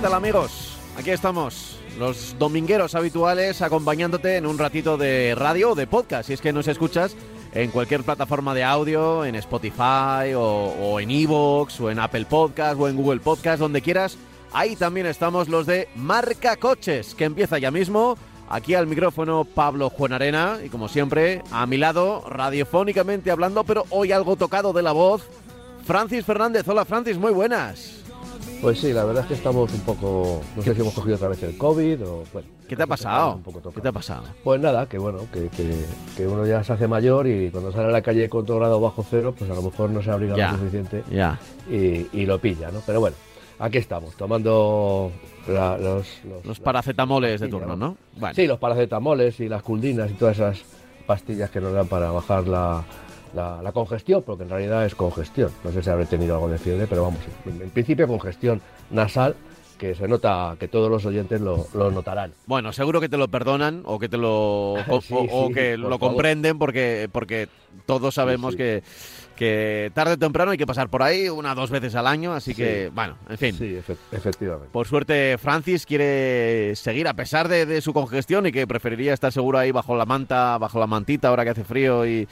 ¿Qué tal amigos? Aquí estamos, los domingueros habituales acompañándote en un ratito de radio o de podcast, si es que nos escuchas en cualquier plataforma de audio, en Spotify o, o en Evox o en Apple Podcast o en Google Podcast, donde quieras. Ahí también estamos los de Marca Coches, que empieza ya mismo. Aquí al micrófono Pablo Juan Arena y como siempre a mi lado, radiofónicamente hablando, pero hoy algo tocado de la voz, Francis Fernández. Hola Francis, muy buenas. Pues sí, la verdad es que estamos un poco, no sé si hemos cogido otra vez el COVID o bueno. ¿Qué te ha pasado? un poco ¿Qué te ha pasado? Pues nada, que bueno, que, que- que uno ya se hace mayor y cuando sale a la calle con todo grado bajo cero, pues a lo mejor no se abriga Ya. lo suficiente Ya. y, y lo pilla, ¿no? Pero bueno, aquí estamos, tomando la- los, los, paracetamoles de turno, ¿no? Bueno. Sí, los paracetamoles y las culdinas y todas esas pastillas que nos dan para bajar la, la- la congestión, porque en realidad es congestión. No sé si habré tenido algo de fiebre, pero vamos, en, en principio congestión nasal, que se nota, que todos los oyentes lo, lo notarán. Bueno, seguro que te lo perdonan o que te lo o, Sí, o- o sí, que por lo favor. comprenden porque porque todos sabemos sí. que que tarde o temprano hay que pasar por ahí una o dos veces al año, así que bueno, en fin. Sí, efe- efectivamente. Por suerte, Francis quiere seguir a pesar de, de su congestión y que preferiría estar seguro ahí bajo la manta, bajo la mantita ahora que hace frío y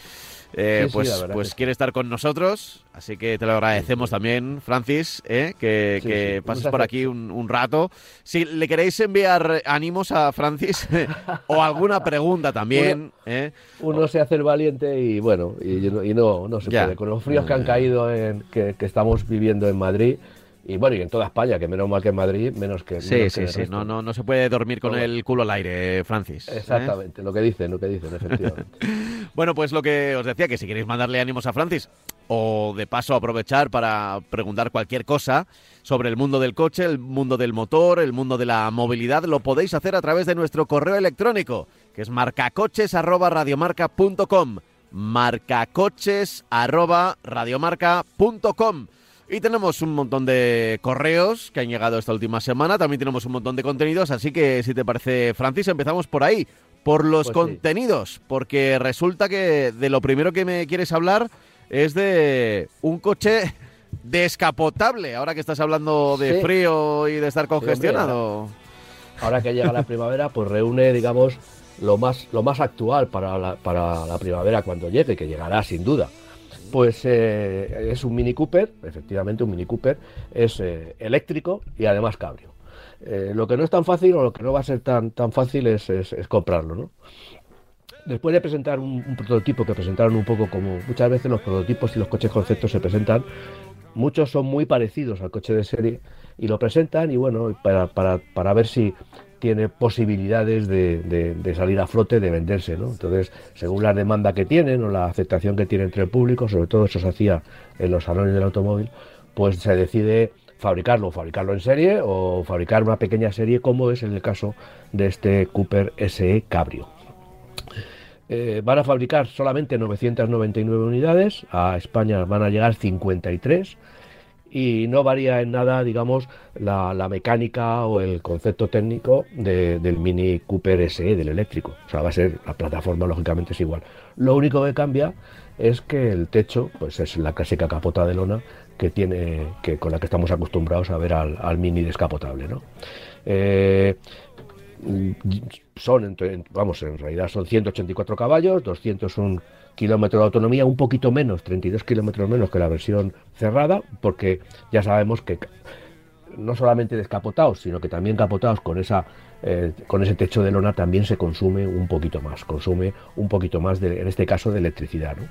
eh, Sí, pues, pues quiere estar con nosotros. Así que te lo agradecemos también, Francis, ¿eh? que, que pases por aquí un, un rato. Si le queréis enviar ánimos a Francis o alguna pregunta también, ¿eh? Uno se hace el valiente y bueno, y, no- y no, no se Ya. puede. Con los fríos que han caído, en, que, que estamos viviendo en Madrid, y bueno, y en toda España, que menos mal que en Madrid, menos que. Sí, menos sí, sí. resto. No, no, no se puede dormir con el culo al aire, Francis. ¿eh? Exactamente, lo que dicen, lo que dicen, efectivamente. Bueno, pues lo que os decía, que si queréis mandarle ánimos a Francis o de paso aprovechar para preguntar cualquier cosa sobre el mundo del coche, el mundo del motor, el mundo de la movilidad, lo podéis hacer a través de nuestro correo electrónico, que es marcacoches@radiomarca.com. marcacoches@radiomarca.com. Y tenemos un montón de correos que han llegado esta última semana, también tenemos un montón de contenidos, así que si te parece, Francis, empezamos por ahí, por los Pues sí. contenidos, porque resulta que de lo primero que me quieres hablar es de un coche descapotable, ahora que estás hablando de Sí. frío y de estar congestionado. Ahora que llega la primavera, pues reúne, digamos, lo más, lo más actual para la, para la primavera cuando llegue, que llegará sin duda. Pues eh, es un Mini Cooper, efectivamente un Mini Cooper, es eh, eléctrico y además cabrio. Eh, lo que no es tan fácil o lo que no va a ser tan, tan fácil es, comprarlo, ¿no? Después de presentar un, un prototipo que presentaron un poco como muchas veces los prototipos y los coches conceptos se presentan, muchos son muy parecidos al coche de serie y lo presentan y bueno, para, para, para ver si tiene posibilidades de, salir a flote, de venderse, ¿no? Entonces, según la demanda que tienen o la aceptación que tiene entre el público, sobre todo eso se hacía en los salones del automóvil, pues se decide fabricarlo, fabricarlo en serie o fabricar una pequeña serie, como es en el caso de este Cooper SE Cabrio. Eh, van a fabricar solamente 999 unidades, a España van a llegar 53 y no varía en nada, digamos, la, la mecánica o el concepto técnico de- del Mini Cooper SE, del eléctrico. O sea, va a ser, la plataforma lógicamente es igual. Lo único que cambia es que el techo, pues es la clásica capota de lona que tiene, que con la que estamos acostumbrados a ver al, Mini descapotable, ¿no? Eh, son, vamos, en realidad son 184 caballos, 201 kilómetros de autonomía, un poquito menos, 32 kilómetros menos que la versión cerrada, porque ya sabemos que no solamente descapotados, sino que también capotados con esa eh, con ese techo de lona también se consume un poquito más, consume un poquito más de, en este caso de electricidad, ¿no?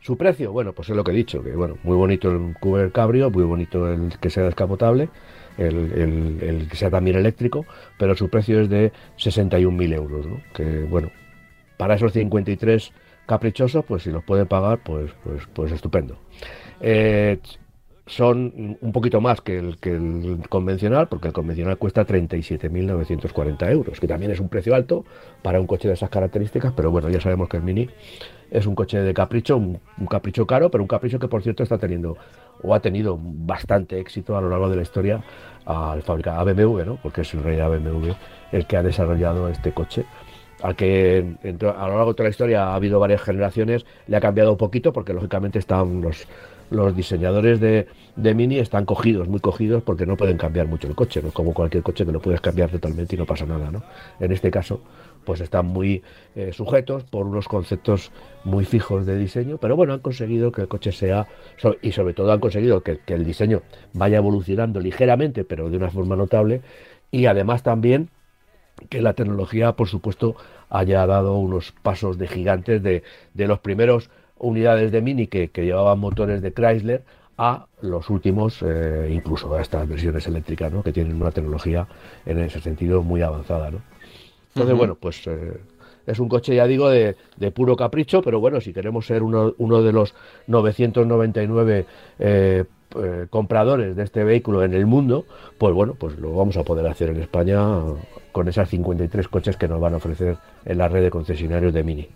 Su precio, bueno, pues es lo que he dicho, que bueno, muy bonito el Cooper Cabrio, muy bonito el que sea descapotable, el, el- el que sea también eléctrico, pero su precio es de 61.000 euros, ¿no? Que bueno, para esos 53 caprichosos, pues si los pueden pagar, pues, pues, pues estupendo. Eh, son un poquito más que el, que el convencional, porque el convencional cuesta 37.940 euros, que también es un precio alto para un coche de esas características, pero bueno, ya sabemos que el Mini es un coche de capricho, un, capricho caro, pero un capricho que por cierto está teniendo o ha tenido bastante éxito a lo largo de la historia al fabricante BMW, ¿no? porque es rey de BMW el que ha desarrollado este coche al que a lo largo de toda la historia ha habido varias generaciones, le ha cambiado un poquito porque lógicamente están los, los diseñadores de, Mini están cogidos, muy cogidos, porque no pueden cambiar mucho el coche, no como cualquier coche que lo puedes cambiar totalmente y no pasa nada, ¿no? En este caso, pues están muy eh, sujetos por unos conceptos muy fijos de diseño, pero bueno, han conseguido que el coche sea, y sobre todo han conseguido que el diseño vaya evolucionando ligeramente, pero de una forma notable, y además también que la tecnología, por supuesto, haya dado unos pasos de gigantes de, de los primeros unidades de Mini que, llevaban motores de Chrysler a los últimos, eh, incluso a estas versiones eléctricas, ¿no? que tienen una tecnología en ese sentido muy avanzada. ¿no? Entonces, bueno, pues eh, es un coche, ya digo, de, puro capricho, pero bueno, si queremos ser uno, uno de los 999 eh, compradores de este vehículo en el mundo, pues bueno, pues lo vamos a poder hacer en España con esas 53 coches que nos van a ofrecer en la red de concesionarios de Mini.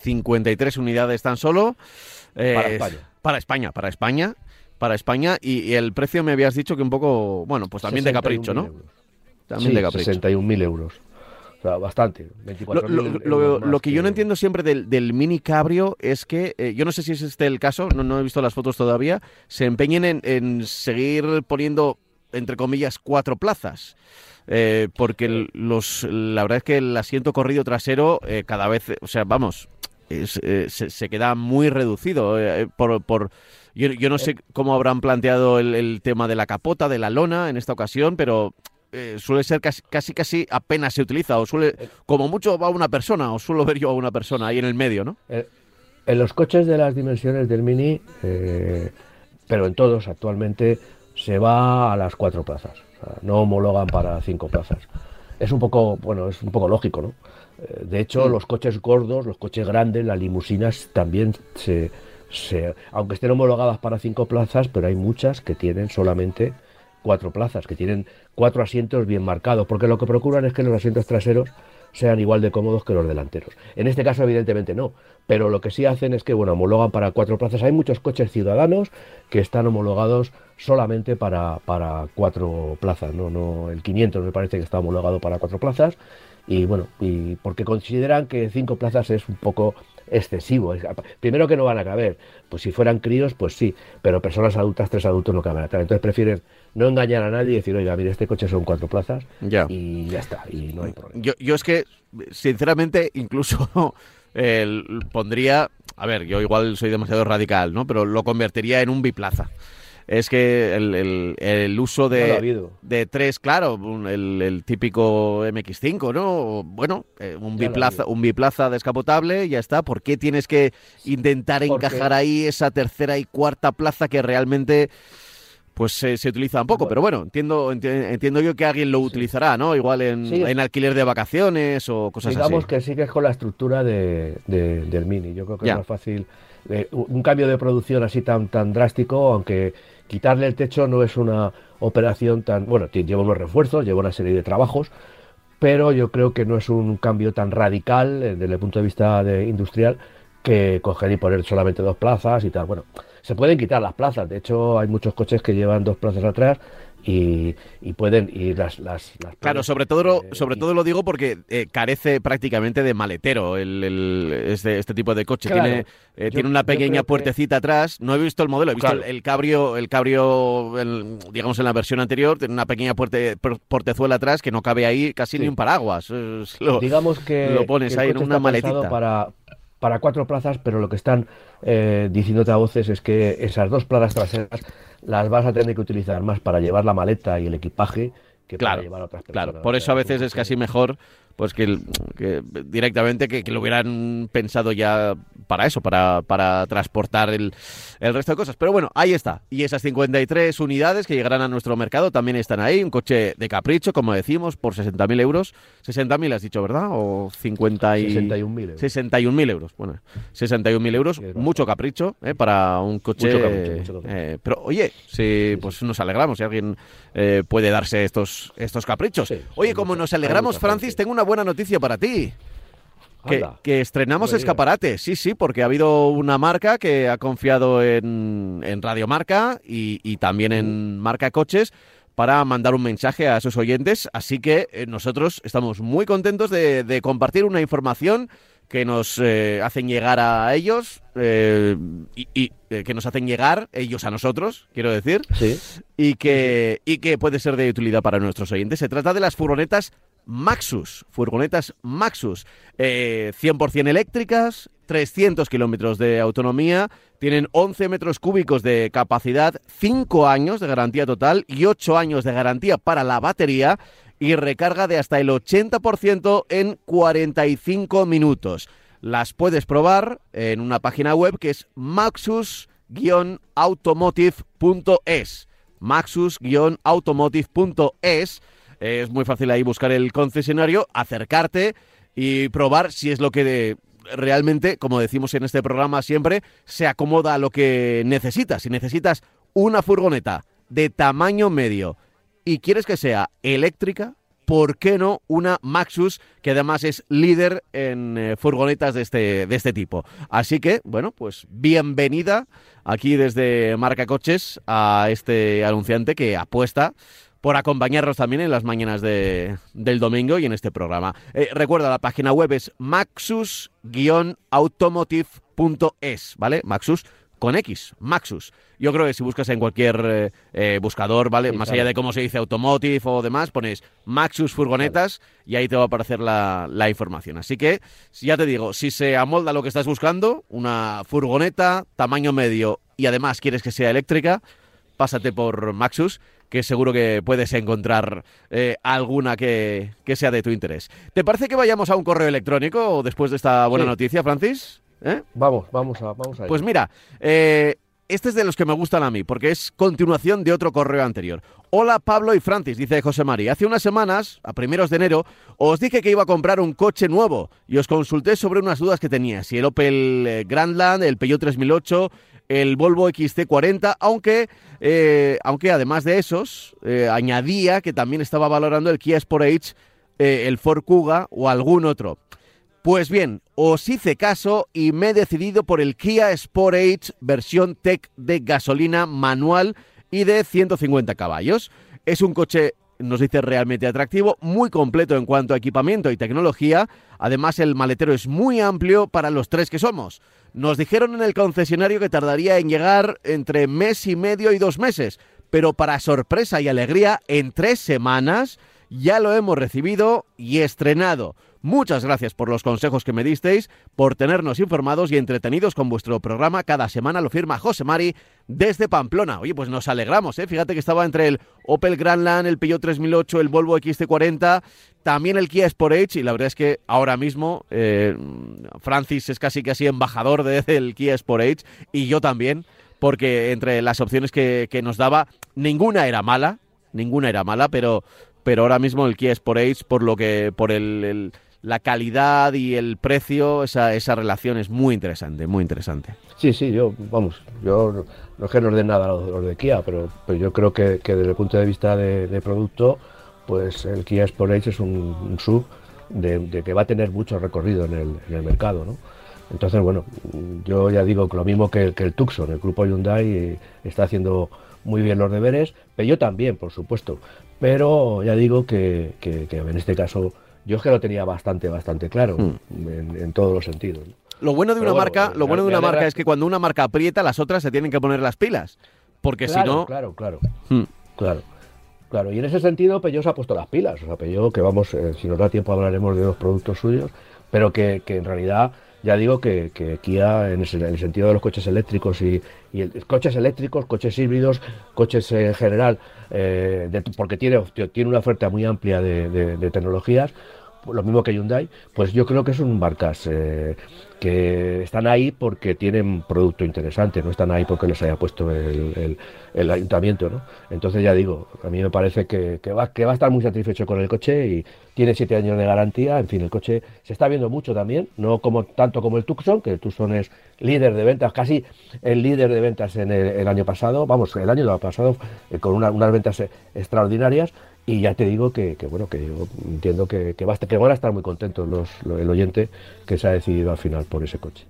53 unidades tan solo. Eh, para España. Para España, para España. Para España. Y, el precio me habías dicho que un poco, bueno, pues también de capricho, ¿no? También de capricho. 61.000 euros. O sea, bastante. lo, que, yo no entiendo siempre del, mini cabrio es que, eh, yo no sé si es este el caso, no, no he visto las fotos todavía, se empeñen en, seguir poniendo, entre comillas, cuatro plazas. Eh, porque los, la verdad es que el asiento corrido trasero cada vez, o sea, vamos, eh, se, queda muy reducido. Eh, por, por yo, no sé cómo habrán planteado el, tema de la capota, de la lona en esta ocasión, pero eh, suele ser casi, casi, casi apenas se utiliza. O suele, como mucho va una persona, o suelo ver yo a una persona ahí en el medio, ¿no? en los coches de las dimensiones del Mini, pero en todos actualmente, se va a las cuatro plazas. no homologan para cinco plazas. Es un poco, bueno, es un poco lógico, ¿no? Eh, de hecho, mm. los coches gordos, los coches grandes, las limusinas también se, aunque estén homologadas para cinco plazas, pero hay muchas que tienen solamente cuatro plazas, que tienen cuatro asientos bien marcados, porque lo que procuran es que los asientos traseros sean igual de cómodos que los delanteros. En este caso, evidentemente no, pero lo que sí hacen es que, bueno, homologan para cuatro plazas. Hay muchos coches ciudadanos que están homologados solamente para, para cuatro plazas, ¿no? no El 500 me parece que está homologado para cuatro plazas y bueno, y porque consideran que cinco plazas es un poco excesivo. Primero que no van a caber, pues si fueran críos, pues sí, pero personas adultas, tres adultos no caben Entonces prefieren no engañar a nadie y decir, oiga, mire, este coche son cuatro plazas y ya está, y no hay problema. Yo, yo es que, sinceramente, incluso pondría, a ver, yo igual soy demasiado radical, ¿no? Pero lo convertiría en un biplaza es que el, uso de, de tres, claro, el, típico MX5, ¿no? Bueno, eh, un, biplaza, un biplaza descapotable, ya está. ¿Por qué tienes que intentar encajar ahí esa tercera y cuarta plaza que realmente pues se, se utiliza un poco, pero bueno, entiendo entiendo yo que alguien lo utilizará, ¿no? Igual en, alquiler de vacaciones o cosas así. Digamos que sigues con la estructura de, del Mini. Yo creo que es más fácil un cambio de producción así tan tan drástico, aunque quitarle el techo no es una operación tan, bueno, lleva unos refuerzos, lleva una serie de trabajos, pero yo creo que no es un cambio tan radical eh, desde el punto de vista de industrial que coger y poner solamente dos plazas y tal. Bueno, se pueden quitar las plazas, de hecho hay muchos coches que llevan dos plazas atrás y, pueden ir las, las, claro sobre todo lo, sobre todo lo digo porque eh, carece prácticamente de maletero el, este, este, tipo de coche. Tiene eh, tiene una pequeña puertecita atrás. No he visto el modelo he visto el, cabrio el cabrio digamos en la versión anterior. Tiene una pequeña puerte, portezuela atrás que no cabe ahí casi ni un paraguas. Digamos que lo pones ahí en una maletita. para para cuatro plazas, pero lo que están eh, diciéndote a voces es que esas dos plazas traseras las vas a tener que utilizar más para llevar la maleta y el equipaje que para llevar a otras personas. Claro, por eso a veces es casi mejor pues que, directamente que, lo hubieran pensado ya para eso, para, para transportar el, el resto de cosas. Pero bueno, ahí está. Y esas 53 unidades que llegarán a nuestro mercado también están ahí. Un coche de capricho, como decimos, por 60.000 euros. 60.000 has dicho, ¿verdad? O 50 y... 61.000 euros. 61.000 euros. Bueno, 61.000 euros. Mucho capricho ¿eh? para un coche. Mucho capricho, mucho capricho. eh, pero oye, si, pues nos alegramos si alguien eh, puede darse estos, estos caprichos. Sí, oye, como nos alegramos, Francis, tengo una buena noticia para ti. Que, estrenamos escaparate, sí, sí, porque ha habido una marca que ha confiado en, en Radio Marca y, y también en Marca Coches para mandar un mensaje a sus oyentes. Así que eh, nosotros estamos muy contentos de, de compartir una información que nos eh, hacen llegar a ellos eh, y, y, que nos hacen llegar ellos a nosotros, quiero decir Sí. y que, y que puede ser de utilidad para nuestros oyentes. Se trata de las furgonetas Maxus, furgonetas Maxus, eh, 100% eléctricas, 300 kilómetros de autonomía, tienen 11 metros cúbicos de capacidad, 5 años de garantía total y 8 años de garantía para la batería y recarga de hasta el 80% en 45 minutos. Las puedes probar en una página web que es maxus-automotive.es. Maxus-automotive.es. Es muy fácil ahí buscar el concesionario, acercarte y probar si es lo que realmente, como decimos en este programa siempre, se acomoda a lo que necesitas. Si necesitas una furgoneta de tamaño medio y quieres que sea eléctrica, ¿por qué no una Maxus que además es líder en eh, furgonetas de este, de este tipo? Así que, bueno, pues bienvenida aquí desde Marca Coches a este anunciante que apuesta por acompañarnos también en las mañanas de- del domingo y en este programa. Eh, recuerda, la página web es maxus-automotive.es, ¿vale? Maxus con X, Maxus. Yo creo que si buscas en cualquier eh, eh, buscador, ¿vale? Sí, Más claro. allá de cómo se dice automotive o demás, pones Maxus Furgonetas y ahí te va a aparecer la, la información. Así que, ya te digo, si se amolda lo que estás buscando, una furgoneta, tamaño medio y además quieres que sea eléctrica, pásate por Maxus, que seguro que puedes encontrar eh, alguna que, que sea de tu interés. ¿Te parece que vayamos a un correo electrónico después de esta buena Sí. noticia, Francis? ¿Eh? Vamos, vamos a, vamos a ello. Pues mira, eh, este es de los que me gustan a mí, porque es continuación de otro correo anterior. Hola Pablo y Francis, dice José María. Hace unas semanas, a primeros de enero, os dije que iba a comprar un coche nuevo y os consulté sobre unas dudas que tenía. Si el Opel eh, Grandland, el Peugeot 3008, el Volvo XC40, aunque, eh, aunque además de esos, eh, añadía que también estaba valorando el Kia Sportage, eh, el Ford Kuga o algún otro. Pues bien, os hice caso y me he decidido por el Kia Sportage versión Tech de gasolina manual y de 150 caballos. Es un coche, nos dice, realmente atractivo, muy completo en cuanto a equipamiento y tecnología. Además, el maletero es muy amplio para los tres que somos. Nos dijeron en el concesionario que tardaría en llegar entre mes y medio y dos meses, pero para sorpresa y alegría, en tres semanas ya lo hemos recibido y estrenado. Muchas gracias por los consejos que me disteis, por tenernos informados y entretenidos con vuestro programa. Cada semana lo firma José Mari desde Pamplona. Oye, pues nos alegramos, ¿eh? Fíjate que estaba entre el Opel Grandland, el Peugeot 3008, el Volvo XT40, también el Kia Sportage y la verdad es que ahora mismo eh, Francis es casi casi embajador de- del Kia Sportage y yo también, porque entre las opciones que, que nos daba, ninguna era mala, ninguna era mala, pero, pero ahora mismo el Kia Sportage, por lo que, por el, el- la calidad y el precio, esa, esa relación es muy interesante, muy interesante. Sí, sí, yo, vamos, yo no, es que nos den nada los, de Kia, pero, yo creo que, que desde el punto de vista de, producto, pues el Kia Sportage es un, un sub de, que va a tener mucho recorrido en el, mercado, ¿no? Entonces, bueno, yo ya digo que lo mismo que, el Tucson, el grupo Hyundai está haciendo muy bien los deberes, pero yo también, por supuesto. Pero ya digo que- que en este caso yo es que lo tenía bastante, bastante claro en, en todos los sentidos. Lo bueno de Pero una bueno, marca, me- lo bueno de una alegra- marca es que cuando una marca aprieta, las otras se tienen que poner las pilas. Porque si no. Claro, claro. Hmm. Claro, claro. Y en ese sentido, Peugeot se ha puesto las pilas. O sea, Peugeot, que vamos, eh, si nos da tiempo hablaremos de los productos suyos, pero que, que en realidad, ya digo que, que Kia, en, el sentido de los coches eléctricos y, coches eléctricos, coches híbridos, coches en general, eh, porque tiene, tiene una oferta muy amplia de, tecnologías, lo mismo que Hyundai, pues yo creo que son marcas eh, que están ahí porque tienen producto interesante, no están ahí porque les haya puesto el, ayuntamiento, ¿no? Entonces ya digo, a mí me parece que, va, que va a estar muy satisfecho con el coche y tiene siete años de garantía, en fin, el coche se está viendo mucho también, no como tanto como el Tucson, que el Tucson es líder de ventas, casi el líder de ventas en el, año pasado, vamos, el año pasado eh, con unas ventas extraordinarias, y ya te digo que, bueno, que yo entiendo que, que, va que van a estar muy contentos los, el oyente que se ha decidido al final por ese coche.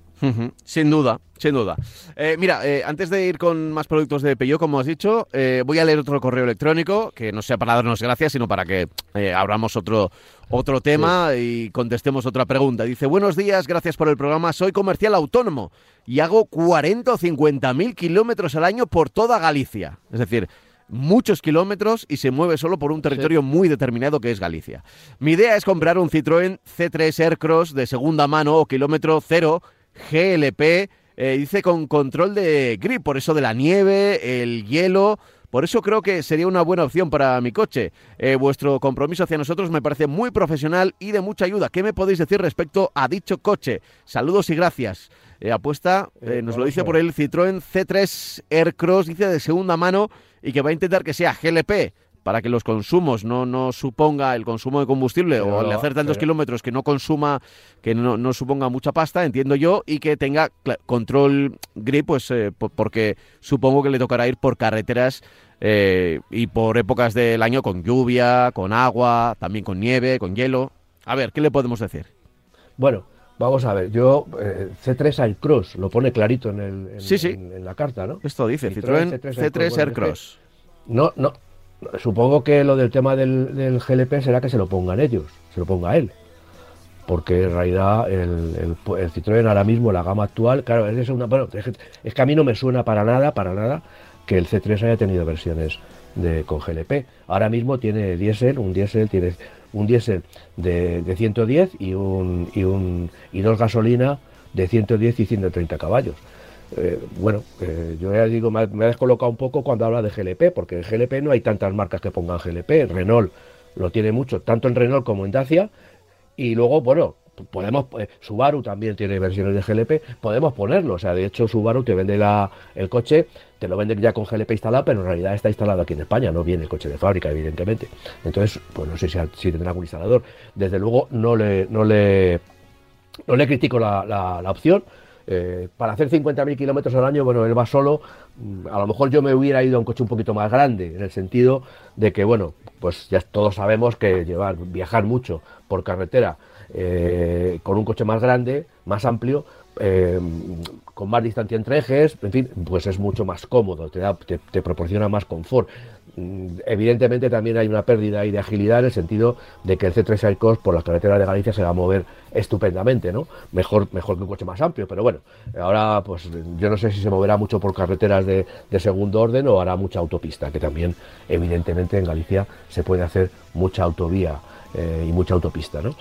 Sin duda, sin duda. Eh, mira, eh, antes de ir con más productos de Peugeot, como has dicho, eh, voy a leer otro correo electrónico, que no sea para darnos gracias, sino para que abramos otro, otro tema y contestemos otra pregunta. Dice, buenos días, gracias por el programa, soy comercial autónomo y hago 40 o 50 mil kilómetros al año por toda Galicia. Es decir, muchos kilómetros y se mueve solo por un territorio muy determinado que es Galicia. Mi idea es comprar un Citroën C3 Aircross de segunda mano o kilómetro cero GLP, eh, dice con control de grip, por eso de la nieve, el hielo. Por eso creo que sería una buena opción para mi coche. Eh, vuestro compromiso hacia nosotros me parece muy profesional y de mucha ayuda. ¿Qué me podéis decir respecto a dicho coche? Saludos y gracias. Eh, apuesta, nos lo dice por el Citroën C3 Aircross, dice de segunda mano y que va a intentar que sea GLP para que los consumos no, no suponga el consumo de combustible o al hacer tantos kilómetros que no consuma, que no, no, suponga mucha pasta, entiendo yo, y que tenga control grip, pues eh, porque supongo que le tocará ir por carreteras eh, y por épocas del año con lluvia, con agua, también con nieve, con hielo. A ver, ¿qué le podemos decir? Bueno, Vamos a ver, yo eh, C3 Aircross lo pone clarito en, el, sí, sí. En, la carta, ¿no? Esto dice Citroën, C3, Aircross. No, no. Supongo que lo del tema del, GLP será que se lo pongan ellos, se lo ponga él. Porque en realidad el, el, Citroën ahora mismo, la gama actual, claro, es, una, bueno, es que a mí no me suena para nada, para nada, que el C3 haya tenido versiones de, con GLP. Ahora mismo tiene diésel, un diésel tiene un diésel de, 110 y, un, y, un, y dos gasolina de 110 y 130 caballos. Eh, bueno, eh, yo ya digo, me, me, ha descolocado un poco cuando habla de GLP, porque en GLP no hay tantas marcas que pongan GLP. Renault lo tiene mucho, tanto en Renault como en Dacia. Y luego, bueno, podemos eh, Subaru también tiene versiones de GLP, podemos ponerlo, o sea, de hecho Subaru te vende la, el coche, te lo venden ya con GLP instalado, pero en realidad está instalado aquí en España, no viene el coche de fábrica, evidentemente. Entonces, pues no sé si, si tendrá algún instalador. Desde luego no le, no le, no le critico la, la, opción. Eh, para hacer 50.000 kilómetros al año, bueno, él va solo. Mm, a lo mejor yo me hubiera ido a un coche un poquito más grande, en el sentido de que, bueno, pues ya todos sabemos que llevar, viajar mucho por carretera eh, con un coche más grande, más amplio, eh, con más distancia entre ejes, en fin, pues es mucho más cómodo, te, da, te, proporciona más confort. Mm, evidentemente también hay una pérdida ahí de agilidad en el sentido de que el C3 Aircross por las carreteras de Galicia se va a mover estupendamente, ¿no? Mejor, mejor que un coche más amplio, pero bueno, ahora pues yo no sé si se moverá mucho por carreteras de, de segundo orden o hará mucha autopista, que también evidentemente en Galicia se puede hacer mucha autovía eh, y mucha autopista, ¿no?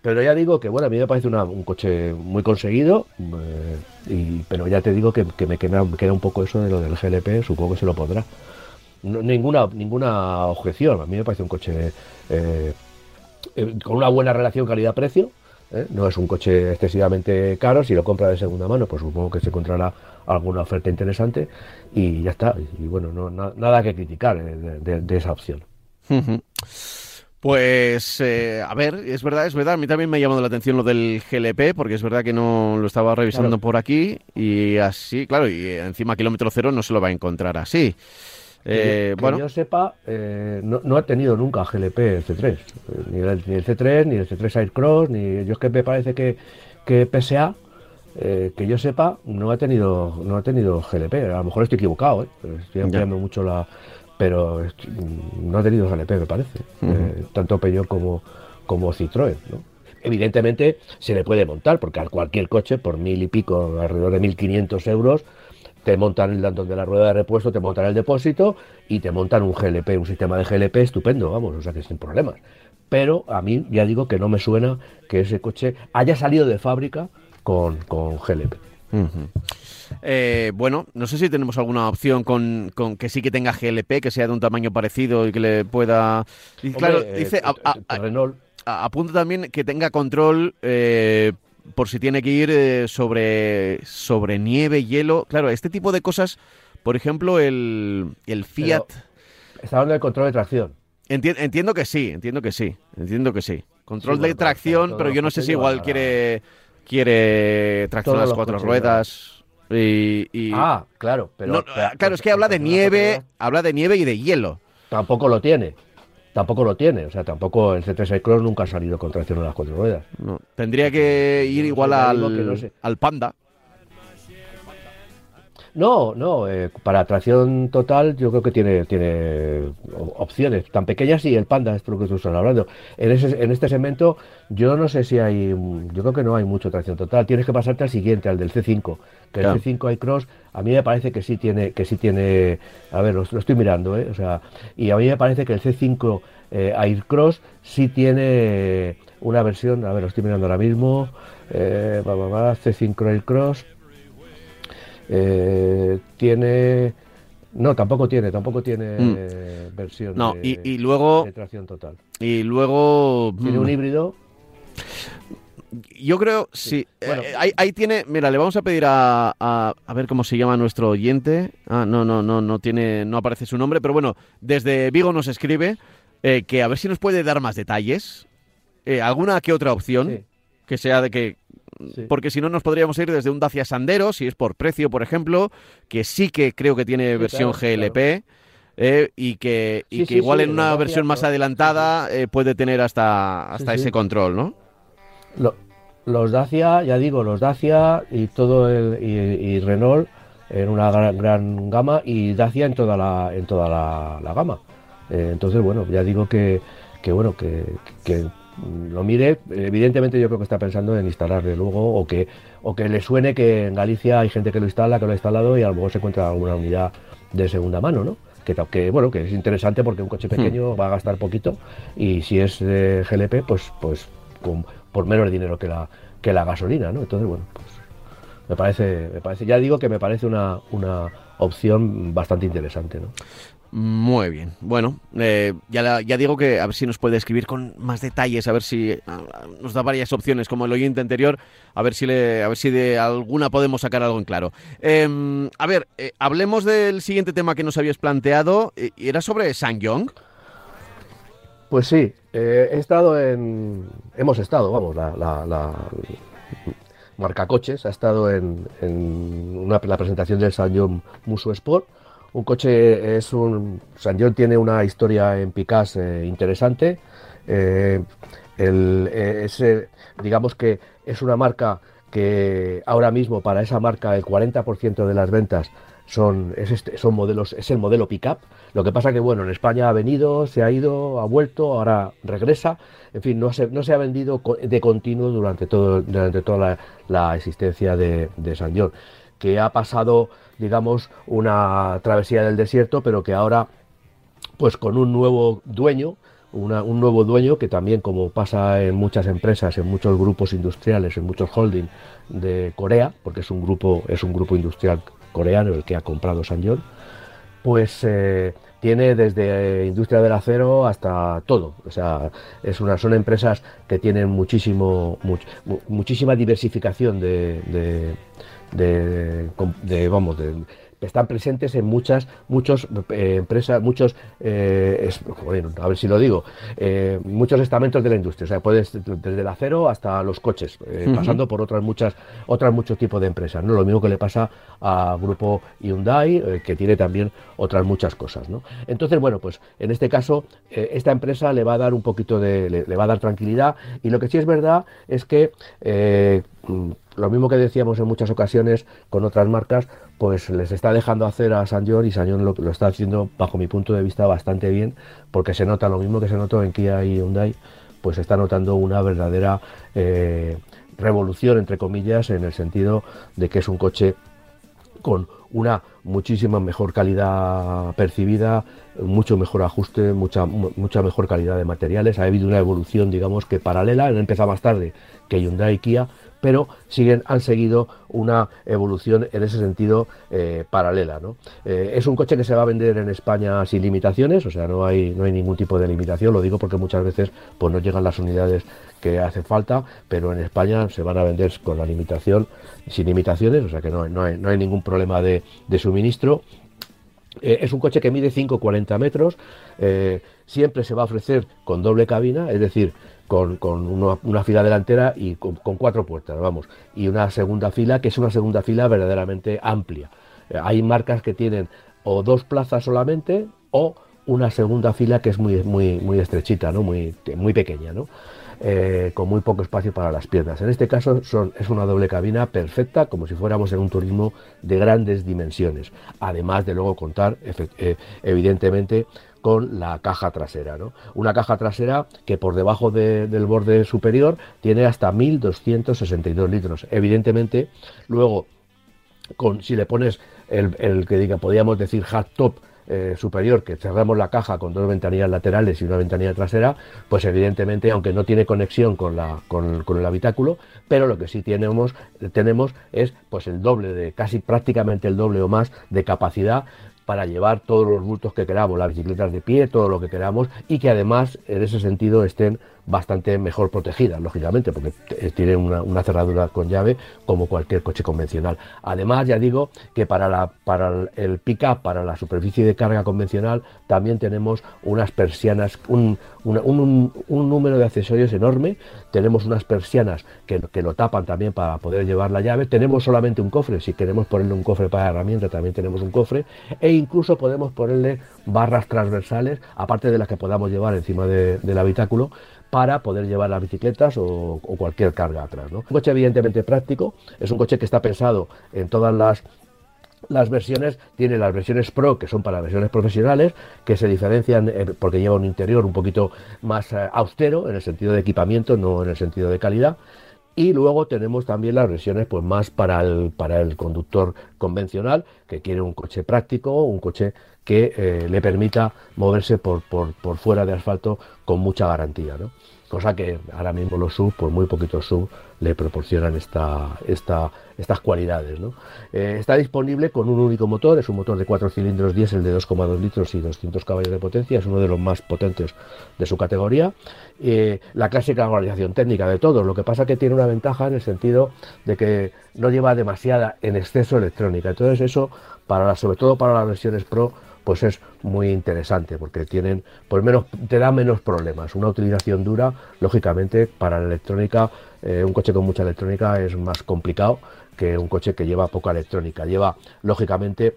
Pero ya digo que, bueno, a mí me parece un coche muy conseguido, eh, pero ya te digo que, me, queda, un poco eso de lo del GLP, supongo que se lo podrá. ninguna, ninguna objeción, a mí me parece un coche eh, con una buena relación calidad-precio, no es un coche excesivamente caro, si lo compra de segunda mano, pues supongo que se encontrará alguna oferta interesante y ya está. Y bueno, no, nada que criticar de, esa opción. Pues, eh, a ver, es verdad, es verdad. A mí también me ha llamado la atención lo del GLP, porque es verdad que no lo estaba revisando por aquí y así, claro, y encima kilómetro cero no se lo va a encontrar así. Eh, bueno. yo sepa, eh, no, ha tenido nunca GLP el C3, ni el, C3, ni el C3 Aircross, ni yo es que me parece que, que PSA, que yo sepa, no ha tenido no ha tenido GLP. A lo mejor estoy equivocado, estoy ampliando mucho la, pero no ha tenido GLP, me parece, eh, tanto Peugeot como, como Citroën. Evidentemente se le puede montar, porque a cualquier coche, por mil y pico, alrededor de 1.500 euros, te montan el dandón de la rueda de repuesto, te montan el depósito y te montan un GLP, un sistema de GLP estupendo, vamos, o sea que sin problemas. Pero a mí ya digo que no me suena que ese coche haya salido de fábrica con, con GLP. Eh, bueno, no sé si tenemos alguna opción con, que sí que tenga GLP, que sea de un tamaño parecido y que le pueda. claro, dice. A, Renault. apunta también que tenga control eh, por si tiene que ir eh, sobre, sobre nieve, hielo. Claro, este tipo de cosas, por ejemplo, el, el Fiat... está hablando del control de tracción. entiendo que sí, entiendo que sí, entiendo que sí. Control de tracción, pero yo no sé si igual quiere, quiere tracción a las cuatro ruedas. Y, Ah, claro, pero... claro, es que habla de nieve, habla de nieve y de hielo. Tampoco lo tiene tampoco lo tiene. O sea, tampoco el C3 Cross nunca ha salido con tracción en las cuatro ruedas. No. Tendría que ir igual al, al Panda. No, no, eh, para tracción total yo creo que tiene, tiene opciones tan pequeñas y el Panda es lo que tú estás hablando. En, ese, en este segmento yo no sé si hay, yo creo que no hay mucho tracción total. Tienes que pasarte al siguiente, al del C5, que el C5 iCross a mí me parece que sí tiene, que sí tiene, a ver, lo, estoy mirando, ¿eh? o sea, y a mí me parece que el C5 eh, Aircross sí tiene una versión, a ver, lo estoy mirando ahora mismo, eh, C5 Aircross eh, tiene no, tampoco tiene, tampoco tiene mm. versión no, de, y, luego, tracción total. Y luego tiene un mm. híbrido. Yo creo, sí. Eh, ahí, tiene. Mira, le vamos a pedir a, a, ver cómo se llama nuestro oyente. Ah, no, no, no, no tiene, no aparece su nombre, pero bueno, desde Vigo nos escribe eh, que a ver si nos puede dar más detalles. alguna que otra opción que sea de que porque si no nos podríamos ir desde un Dacia Sandero, si es por precio, por ejemplo, que sí que creo que tiene versión GLP. Eh, y que, y que igual en una versión más adelantada eh, puede tener hasta, hasta ese control, ¿no? los Dacia, ya digo, los Dacia y todo el y, Renault en una gran, gama y Dacia en toda la en toda la, gama. Eh, entonces, bueno, ya digo que, que bueno que, que lo mire, evidentemente yo creo que está pensando en instalarle luego o que, o que le suene que en Galicia hay gente que lo instala, que lo ha instalado y a lo mejor se encuentra alguna unidad de segunda mano, ¿no? Que, que bueno, que es interesante porque un coche pequeño hmm. va a gastar poquito y si es de GLP, pues, pues con, por menos dinero que la, que la gasolina, ¿no? Entonces, bueno, pues me parece, me parece, ya digo que me parece una, una opción bastante interesante, ¿no? Muy bien. Bueno, eh, ya, ya, digo que a ver si nos puede escribir con más detalles, a ver si nos da varias opciones como el oyente anterior, a ver si le, a ver si de alguna podemos sacar algo en claro. Em, a ver, eh, hablemos del siguiente tema que nos habías planteado, y era sobre Sangyong. Pues sí, eh, he estado en, hemos estado, vamos, la, la, marca coches ha estado en, una, la presentación del Sangyong Musu Sport un coche es un. San John tiene una historia en Picasso eh, interesante. Eh, eh, digamos que es una marca que ahora mismo para esa marca el 40% de las ventas son, es este, son modelos, es el modelo pickup. Lo que pasa que bueno, en España ha venido, se ha ido, ha vuelto, ahora regresa. En fin, no se, no se ha vendido de continuo durante todo, durante toda la, existencia de, de San John, que ha pasado digamos, una travesía del desierto, pero que ahora, pues con un nuevo dueño, un nuevo dueño que también, como pasa en muchas empresas, en muchos grupos industriales, en muchos holding de Corea, porque es un grupo, es un grupo industrial coreano el que ha comprado Sanyon, pues eh, tiene desde industria del acero hasta todo. O sea, es una, son empresas que tienen muchísimo, muchísima diversificación de, vamos, de, están presentes en muchas muchos eh, empresas muchos eh, a ver si lo digo eh, muchos estamentos de la industria. O sea puedes desde el acero hasta los coches pasando por otras muchas otras muchos tipos de empresas no lo mismo que le pasa a grupo Hyundai que tiene también otras muchas cosas no entonces bueno pues en este caso esta empresa le va a dar un poquito de le, va a dar tranquilidad y lo que sí es verdad es que lo mismo que decíamos en muchas ocasiones con otras marcas, pues les está dejando hacer a San John y San John lo, está haciendo, bajo mi punto de vista, bastante bien, porque se nota lo mismo que se notó en Kia y Hyundai, pues está notando una verdadera eh, revolución, entre comillas, en el sentido de que es un coche con una muchísima mejor calidad percibida, mucho mejor ajuste, mucha, mucha mejor calidad de materiales. Ha habido una evolución, digamos, que paralela, han empezado más tarde que Hyundai Kia, pero siguen, han seguido una evolución en ese sentido eh, paralela. ¿no? Eh, es un coche que se va a vender en España sin limitaciones, o sea, no hay, no hay ningún tipo de limitación, lo digo porque muchas veces pues, no llegan las unidades que hace falta, pero en España se van a vender con la limitación, sin limitaciones, o sea que no, no, hay, no hay, ningún problema de, de suministro. Eh, es un coche que mide 5,40 metros, siempre se va a ofrecer con doble cabina, es decir, con, una, fila delantera y con, cuatro puertas, vamos, y una segunda fila que es una segunda fila verdaderamente amplia. Eh, hay marcas que tienen o dos plazas solamente o una segunda fila que es muy, muy, muy estrechita, ¿no? muy, muy pequeña, ¿no? Eh, con muy poco espacio para las piernas. En este caso son, es una doble cabina perfecta, como si fuéramos en un turismo de grandes dimensiones, además de luego contar eh, evidentemente con la caja trasera. ¿no? Una caja trasera que por debajo del borde superior tiene hasta 1262 litros. Evidentemente, luego, con, si le pones el, que diga, podríamos decir hard top, eh, superior que cerramos la caja con dos ventanillas laterales y una ventanilla trasera, pues evidentemente, aunque no tiene conexión con, la, con, el habitáculo, pero lo que sí tenemos, tenemos es pues el doble de, casi prácticamente el doble o más de capacidad para llevar todos los bultos que queramos, las bicicletas de pie, todo lo que queramos y que además en ese sentido estén bastante mejor protegidas, lógicamente, porque tiene una, cerradura con llave como cualquier coche convencional. Además, ya digo que para, la, para el pick-up, para la superficie de carga convencional, también tenemos unas persianas, un, número de accesorios enorme. Tenemos unas persianas que, que, lo tapan también para poder llevar la llave. Tenemos solamente un cofre, si queremos ponerle un cofre para herramientas, también tenemos un cofre. E incluso podemos ponerle barras transversales, aparte de las que podamos llevar encima del habitáculo, para poder llevar las bicicletas o, cualquier carga atrás. Un coche evidentemente práctico, es un coche que está pensado en todas las las versiones, tiene las versiones Pro, que son para versiones profesionales, que se diferencian eh, porque lleva un interior un poquito más eh, austero en el sentido de equipamiento, no en el sentido de calidad. Y luego tenemos también las versiones pues, más para el, para el conductor convencional, que quiere un coche práctico, un coche que eh, le permita moverse por, por, fuera de asfalto con mucha garantía. ¿no? Cosa que ahora mismo los sub, por muy poquitos sub, le proporcionan esta, esta, estas cualidades. ¿no? Eh, está disponible con un único motor, es un motor de 4 cilindros diésel de 2,2 litros y 200 caballos de potencia, es uno de los más potentes de su categoría. Eh, la clásica organización técnica de todo, lo que pasa que tiene una ventaja en el sentido de que no lleva demasiada en exceso electrónica. Entonces eso, para sobre todo para las versiones Pro, pues es muy interesante porque tienen, por menos, te da menos problemas. Una utilización dura, lógicamente, para la electrónica, eh, un coche con mucha electrónica es más complicado que un coche que lleva poca electrónica. Lleva, lógicamente,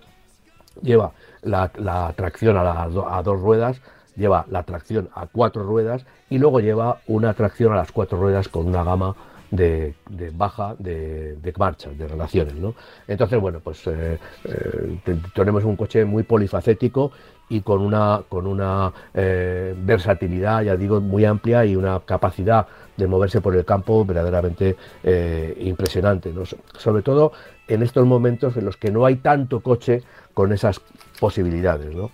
lleva la, tracción a, a dos ruedas, lleva la tracción a cuatro ruedas y luego lleva una tracción a las cuatro ruedas con una gama de, baja de, marchas, de relaciones. ¿no? Entonces, bueno, pues eh, eh, tenemos un coche muy polifacético y con una, con una eh, versatilidad, ya digo, muy amplia y una capacidad de moverse por el campo verdaderamente impresionante. Sobre todo en estos momentos en los que no hay tanto coche con esas posibilidades. ¿no?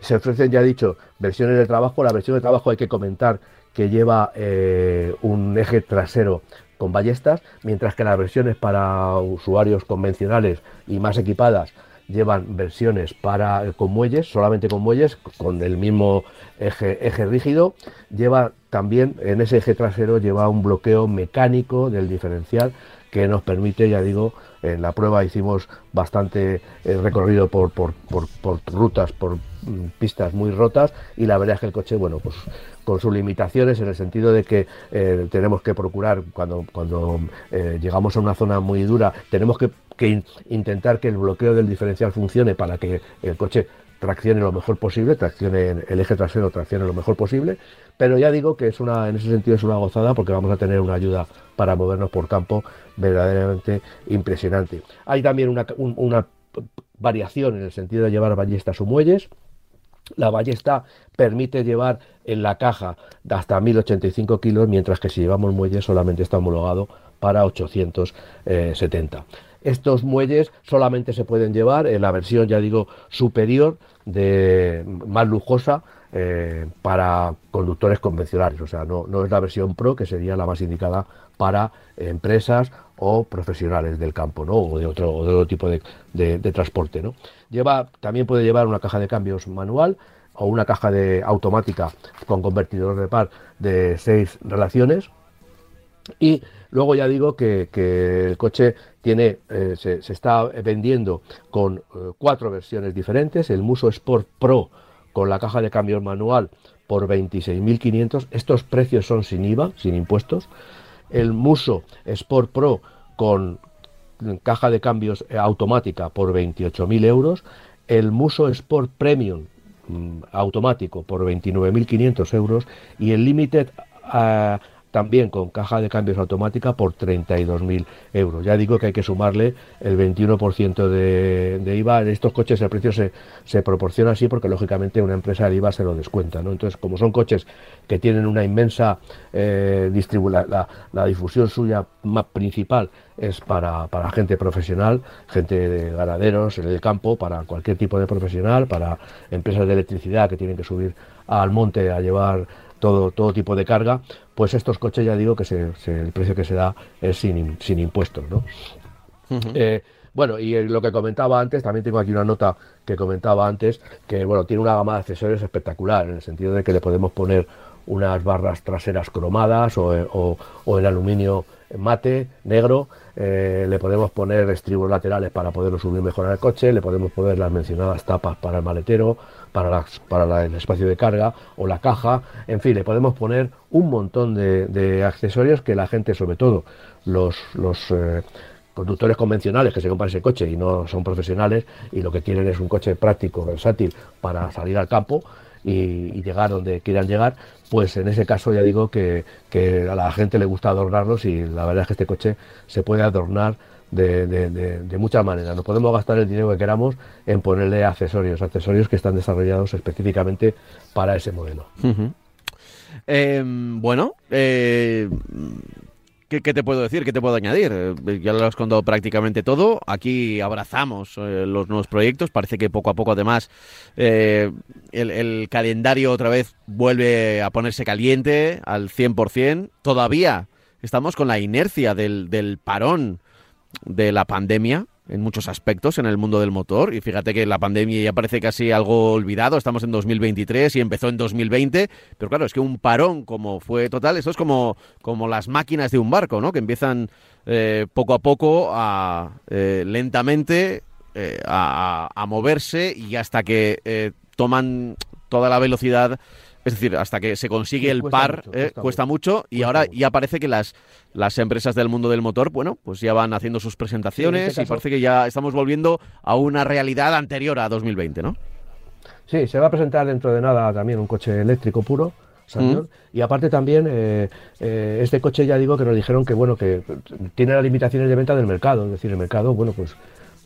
Se ofrecen, ya he dicho, versiones de trabajo. La versión de trabajo hay que comentar que lleva eh, un eje trasero con ballestas, mientras que las versiones para usuarios convencionales y más equipadas llevan versiones para eh, con muelles, solamente con muelles, con el mismo eje, eje rígido. Lleva también en ese eje trasero lleva un bloqueo mecánico del diferencial que nos permite, ya digo, en la prueba hicimos bastante eh, recorrido por, por, rutas, por mm, pistas muy rotas y la verdad es que el coche, bueno, pues con sus limitaciones en el sentido de que eh, tenemos que procurar cuando, cuando eh, llegamos a una zona muy dura, tenemos que intentar que el bloqueo del diferencial funcione para que el coche traccione lo mejor posible, traccione el eje trasero, traccione lo mejor posible, pero ya digo que es una, en ese sentido es una gozada porque vamos a tener una ayuda para movernos por campo verdaderamente impresionante. Hay también una, una variación en el sentido de llevar ballestas o muelles. La ballesta permite llevar en la caja hasta 1085 kilos, mientras que si llevamos muelles solamente está homologado para 870. Estos muelles solamente se pueden llevar en la versión, ya digo, superior, de más lujosa, eh, para conductores convencionales. O sea, no, no es la versión Pro, que sería la más indicada para empresas o profesionales del campo, ¿no? O de otro, de tipo de, de, transporte, ¿no? Lleva, también puede llevar una caja de cambios manual o una caja de automática con convertidor de par de seis relaciones. Y luego ya digo que, el coche tiene, eh, se, está vendiendo con eh, cuatro versiones diferentes. El Muso Sport Pro con la caja de cambios manual por 26.500. Estos precios son sin IVA, sin impuestos. El Muso Sport Pro con caja de cambios automática por 28.000 euros. El Muso Sport Premium mm, automático por 29.500 euros. Y el Limited uh, también con caja de cambios automática por 32.000 euros. Ya digo que hay que sumarle el 21% de, IVA. En estos coches el precio se, se, proporciona así porque lógicamente una empresa de IVA se lo descuenta. ¿no? Entonces, como son coches que tienen una inmensa eh, distribución, la, la, difusión suya más principal es para, para gente profesional, gente de ganaderos en el campo, para cualquier tipo de profesional, para empresas de electricidad que tienen que subir al monte a llevar todo, todo tipo de carga, pues estos coches ya digo que el precio que se da es sin, sin impuestos. ¿no? Eh, bueno, y lo que comentaba antes, también tengo aquí una nota que comentaba antes, que bueno, tiene una gama de accesorios espectacular, en el sentido de que le podemos poner unas barras traseras cromadas o, o, o en aluminio mate, negro, eh, le podemos poner estribos laterales para poderlo subir mejor al coche, le podemos poner las mencionadas tapas para el maletero, para, para el espacio de carga o la caja, en fin, le podemos poner un montón de, accesorios que la gente, sobre todo los, los eh, conductores convencionales que se compran ese coche y no son profesionales y lo que quieren es un coche práctico, versátil para salir al campo, y, llegar donde quieran llegar, pues en ese caso ya digo que, a la gente le gusta adornarlos y la verdad es que este coche se puede adornar de, de, muchas maneras. No podemos gastar el dinero que queramos en ponerle accesorios, accesorios que están desarrollados específicamente para ese modelo. Em, bueno, eh, ¿Qué, te puedo decir? ¿Qué te puedo añadir? Eh, ya lo has contado prácticamente todo. Aquí abrazamos eh, los nuevos proyectos. Parece que poco a poco, además, eh, el, calendario otra vez vuelve a ponerse caliente al 100%. Todavía estamos con la inercia del, del parón de la pandemia en muchos aspectos en el mundo del motor. Y fíjate que la pandemia ya parece casi algo olvidado. Estamos en 2023 y empezó en 2020. Pero claro, es que un parón como fue total, eso es como, como las máquinas de un barco, ¿no? Que empiezan eh, poco a poco a eh, lentamente eh, a, a, moverse y hasta que toman toda la velocidad es decir, hasta que se consigue el par, eh, cuesta, mucho, y ahora ya parece que las, las empresas del mundo del motor, bueno, pues ya van haciendo sus presentaciones este y parece que ya estamos volviendo a una realidad anterior a 2020, ¿no? Sí, se va a presentar dentro de nada también un coche eléctrico puro, mm. Y aparte también, eh, eh, este coche ya digo que nos dijeron que, bueno, que tiene las limitaciones de venta del mercado, es decir, el mercado, bueno, pues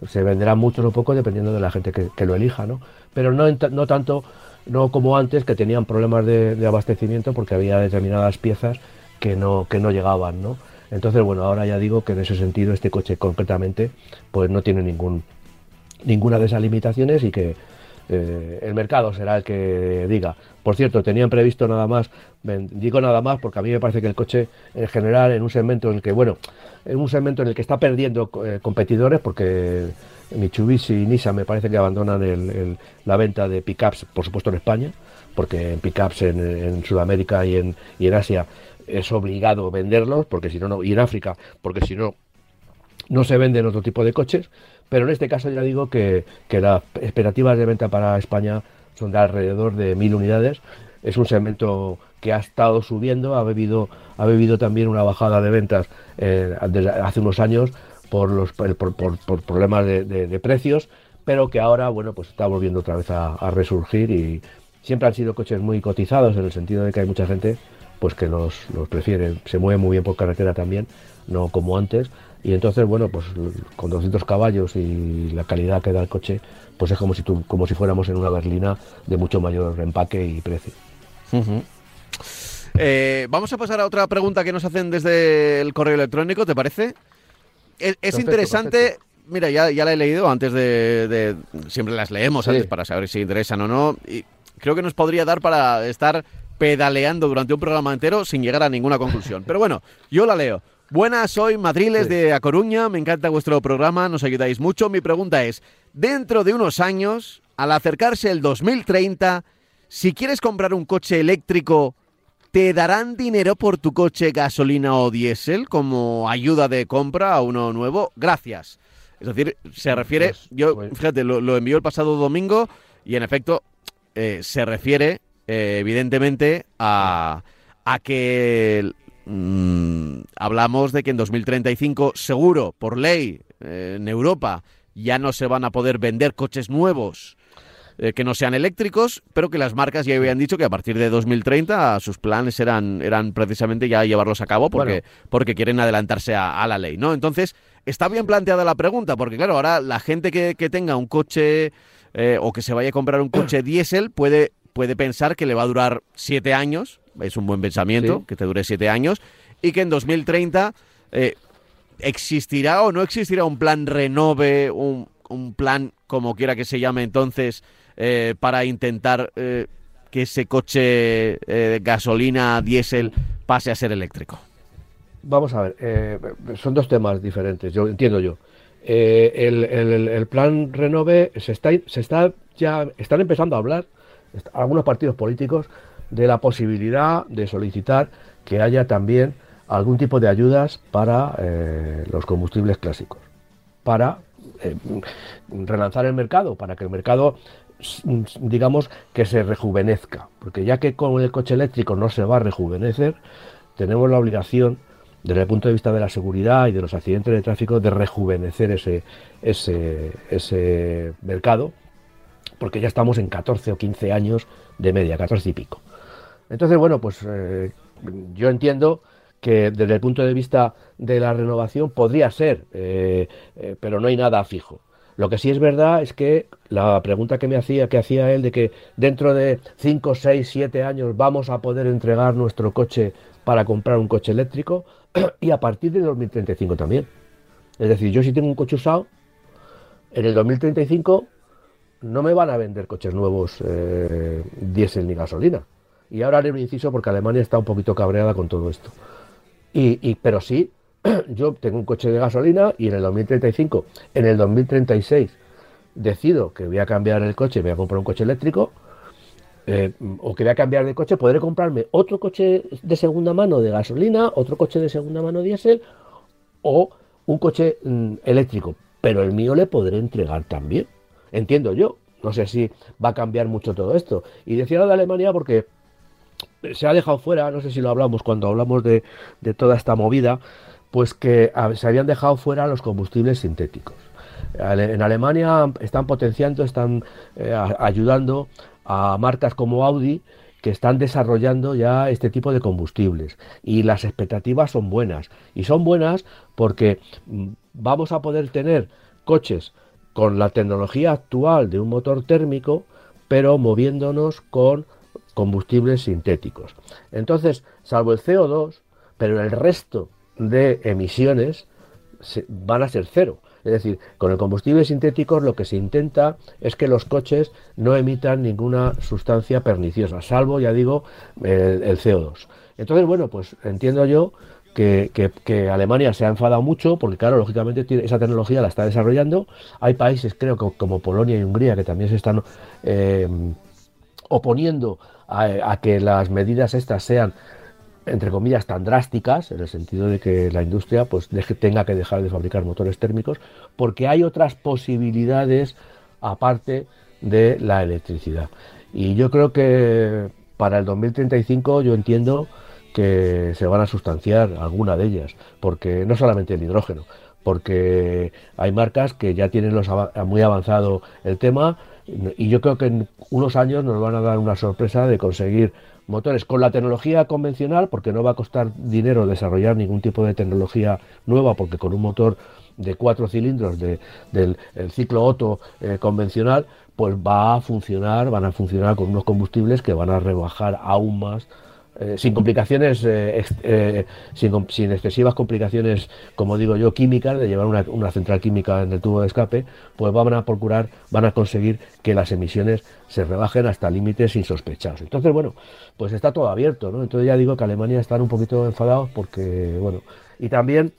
se venderá mucho o poco dependiendo de la gente que, lo elija, ¿no? Pero no, no tanto no como antes que tenían problemas de, abastecimiento porque había determinadas piezas que no, que no llegaban, ¿no? Entonces, bueno, ahora ya digo que en ese sentido este coche concretamente pues no tiene ningún, ninguna de esas limitaciones y que eh, el mercado será el que diga. Por cierto, tenían previsto nada más, digo nada más porque a mí me parece que el coche en general, en un segmento en el que, bueno, en un segmento en el que está perdiendo eh, competidores, porque Mitsubishi y Nissan me parece que abandonan la venta de pickups, por supuesto en España, porque en pickups en, en Sudamérica y en, Asia es obligado venderlos, porque si no, no, y en África, porque si no, no se venden otro tipo de coches. Pero en este caso ya digo que, que las expectativas de venta para España son de alrededor de mil unidades. Es un segmento que ha estado subiendo, ha bebido, ha bebido también una bajada de ventas eh, desde hace unos años por los por, problemas de, precios, pero que ahora bueno pues está volviendo otra vez a, resurgir y siempre han sido coches muy cotizados en el sentido de que hay mucha gente pues que los, los prefiere, se mueve muy bien por carretera también, no como antes, y entonces, bueno, pues con 200 caballos y la calidad que da el coche, pues es como si, tú, como si fuéramos en una berlina de mucho mayor empaque y precio. Eh, vamos a pasar a otra pregunta que nos hacen desde el correo electrónico, ¿te parece? Es, interesante, mira, ya, ya la he leído antes de, Siempre las leemos antes para saber si interesan o no. Y creo que nos podría dar para estar pedaleando durante un programa entero sin llegar a ninguna conclusión. Pero bueno, yo la leo. Buenas, soy Madriles de A Coruña, me encanta vuestro programa, nos ayudáis mucho. Mi pregunta es, dentro de unos años, al acercarse el 2030, si quieres comprar un coche eléctrico, ¿te darán dinero por tu coche gasolina o diésel como ayuda de compra a uno nuevo? Gracias. Es decir, se refiere, yo, fíjate, lo, envió el pasado domingo y en efecto eh, se refiere eh, evidentemente a, a que Mm, hablamos de que en 2035, seguro, por ley, eh, en Europa, ya no se van a poder vender coches nuevos eh, que no sean eléctricos, pero que las marcas ya habían dicho que a partir de 2030 sus planes eran, eran precisamente ya llevarlos a cabo porque, porque quieren adelantarse a, la ley, ¿no? Entonces, está bien planteada la pregunta, porque claro, ahora la gente que, tenga un coche eh, o que se vaya a comprar un coche diésel puede, puede pensar que le va a durar siete años, es un buen pensamiento, que te dure siete años, y que en 2030 eh, existirá o no existirá un plan renove, un, plan como quiera que se llame entonces, eh, para intentar eh, que ese coche gasolina, diésel, pase a ser eléctrico. Vamos a ver, son dos temas diferentes, yo entiendo yo. el, plan renove se está, se está ya están empezando a hablar algunos partidos políticos de la posibilidad de solicitar que haya también algún tipo de ayudas para eh, los combustibles clásicos, para eh, relanzar el mercado, para que el mercado digamos que se rejuvenezca, porque ya que con el coche eléctrico no se va a rejuvenecer, tenemos la obligación desde el punto de vista de la seguridad y de los accidentes de tráfico de rejuvenecer ese, ese, ese mercado, porque ya estamos en 14 o 15 años de media, 14 y pico. Entonces, bueno, pues eh, yo entiendo que desde el punto de vista de la renovación podría ser, eh, eh, pero no hay nada fijo. Lo que sí es verdad es que la pregunta que me hacía, que hacía él, de que dentro de 5, 6, 7 años vamos a poder entregar nuestro coche para comprar un coche eléctrico y a partir de 2035 también. Es decir, yo si tengo un coche usado, en el 2035 no me van a vender coches nuevos diésel ni gasolina. Y ahora haré un inciso porque Alemania está un poquito cabreada con todo esto. Y, pero sí, yo tengo un coche de gasolina y en el 2035, en el 2036, decido que voy a cambiar el coche, voy a comprar un coche eléctrico, eh, o que voy a cambiar de coche, podré comprarme otro coche de segunda mano de gasolina, otro coche de segunda mano diésel o un coche mm, eléctrico. Pero el mío le podré entregar también. Entiendo yo. No sé si va a cambiar mucho todo esto. Y decía lo de Alemania porque se ha dejado fuera, no sé si lo hablamos cuando hablamos de, toda esta movida, pues que se habían dejado fuera los combustibles sintéticos. En Alemania están potenciando, están eh, ayudando a marcas como Audi que están desarrollando ya este tipo de combustibles y las expectativas son buenas y son buenas porque mm, vamos a poder tener coches con la tecnología actual de un motor térmico pero moviéndonos con combustibles sintéticos. Entonces, salvo el CO2, pero el resto de emisiones van a ser cero. Es decir, con el combustible sintético lo que se intenta es que los coches no emitan ninguna sustancia perniciosa, salvo, ya digo, el, CO2. Entonces, bueno, pues entiendo yo que, Alemania se ha enfadado mucho porque, claro, lógicamente esa tecnología la está desarrollando. Hay países, creo que como Polonia y Hungría, que también se están eh, oponiendo a, que las medidas estas sean entre comillas tan drásticas en el sentido de que la industria pues tenga que dejar de fabricar motores térmicos porque hay otras posibilidades aparte de la electricidad. Y yo creo que para el 2035 yo entiendo que se van a sustanciar alguna de ellas porque no solamente el hidrógeno porque hay marcas que ya tienen muy avanzado el tema y yo creo que en unos años nos van a dar una sorpresa de conseguir motores. Con la tecnología convencional, porque no va a costar dinero desarrollar ningún tipo de tecnología nueva, porque con un motor de cuatro cilindros del ciclo Otto eh, convencional, pues va a funcionar, van a funcionar con unos combustibles que van a rebajar aún más eh, sin complicaciones, eh, eh, sin, excesivas complicaciones, como digo yo, químicas, de llevar una, central química en el tubo de escape, pues van a procurar, van a conseguir que las emisiones se rebajen hasta límites insospechados. Entonces, bueno, pues está todo abierto, ¿no? Entonces ya digo que Alemania están un poquito enfadados porque, bueno, y también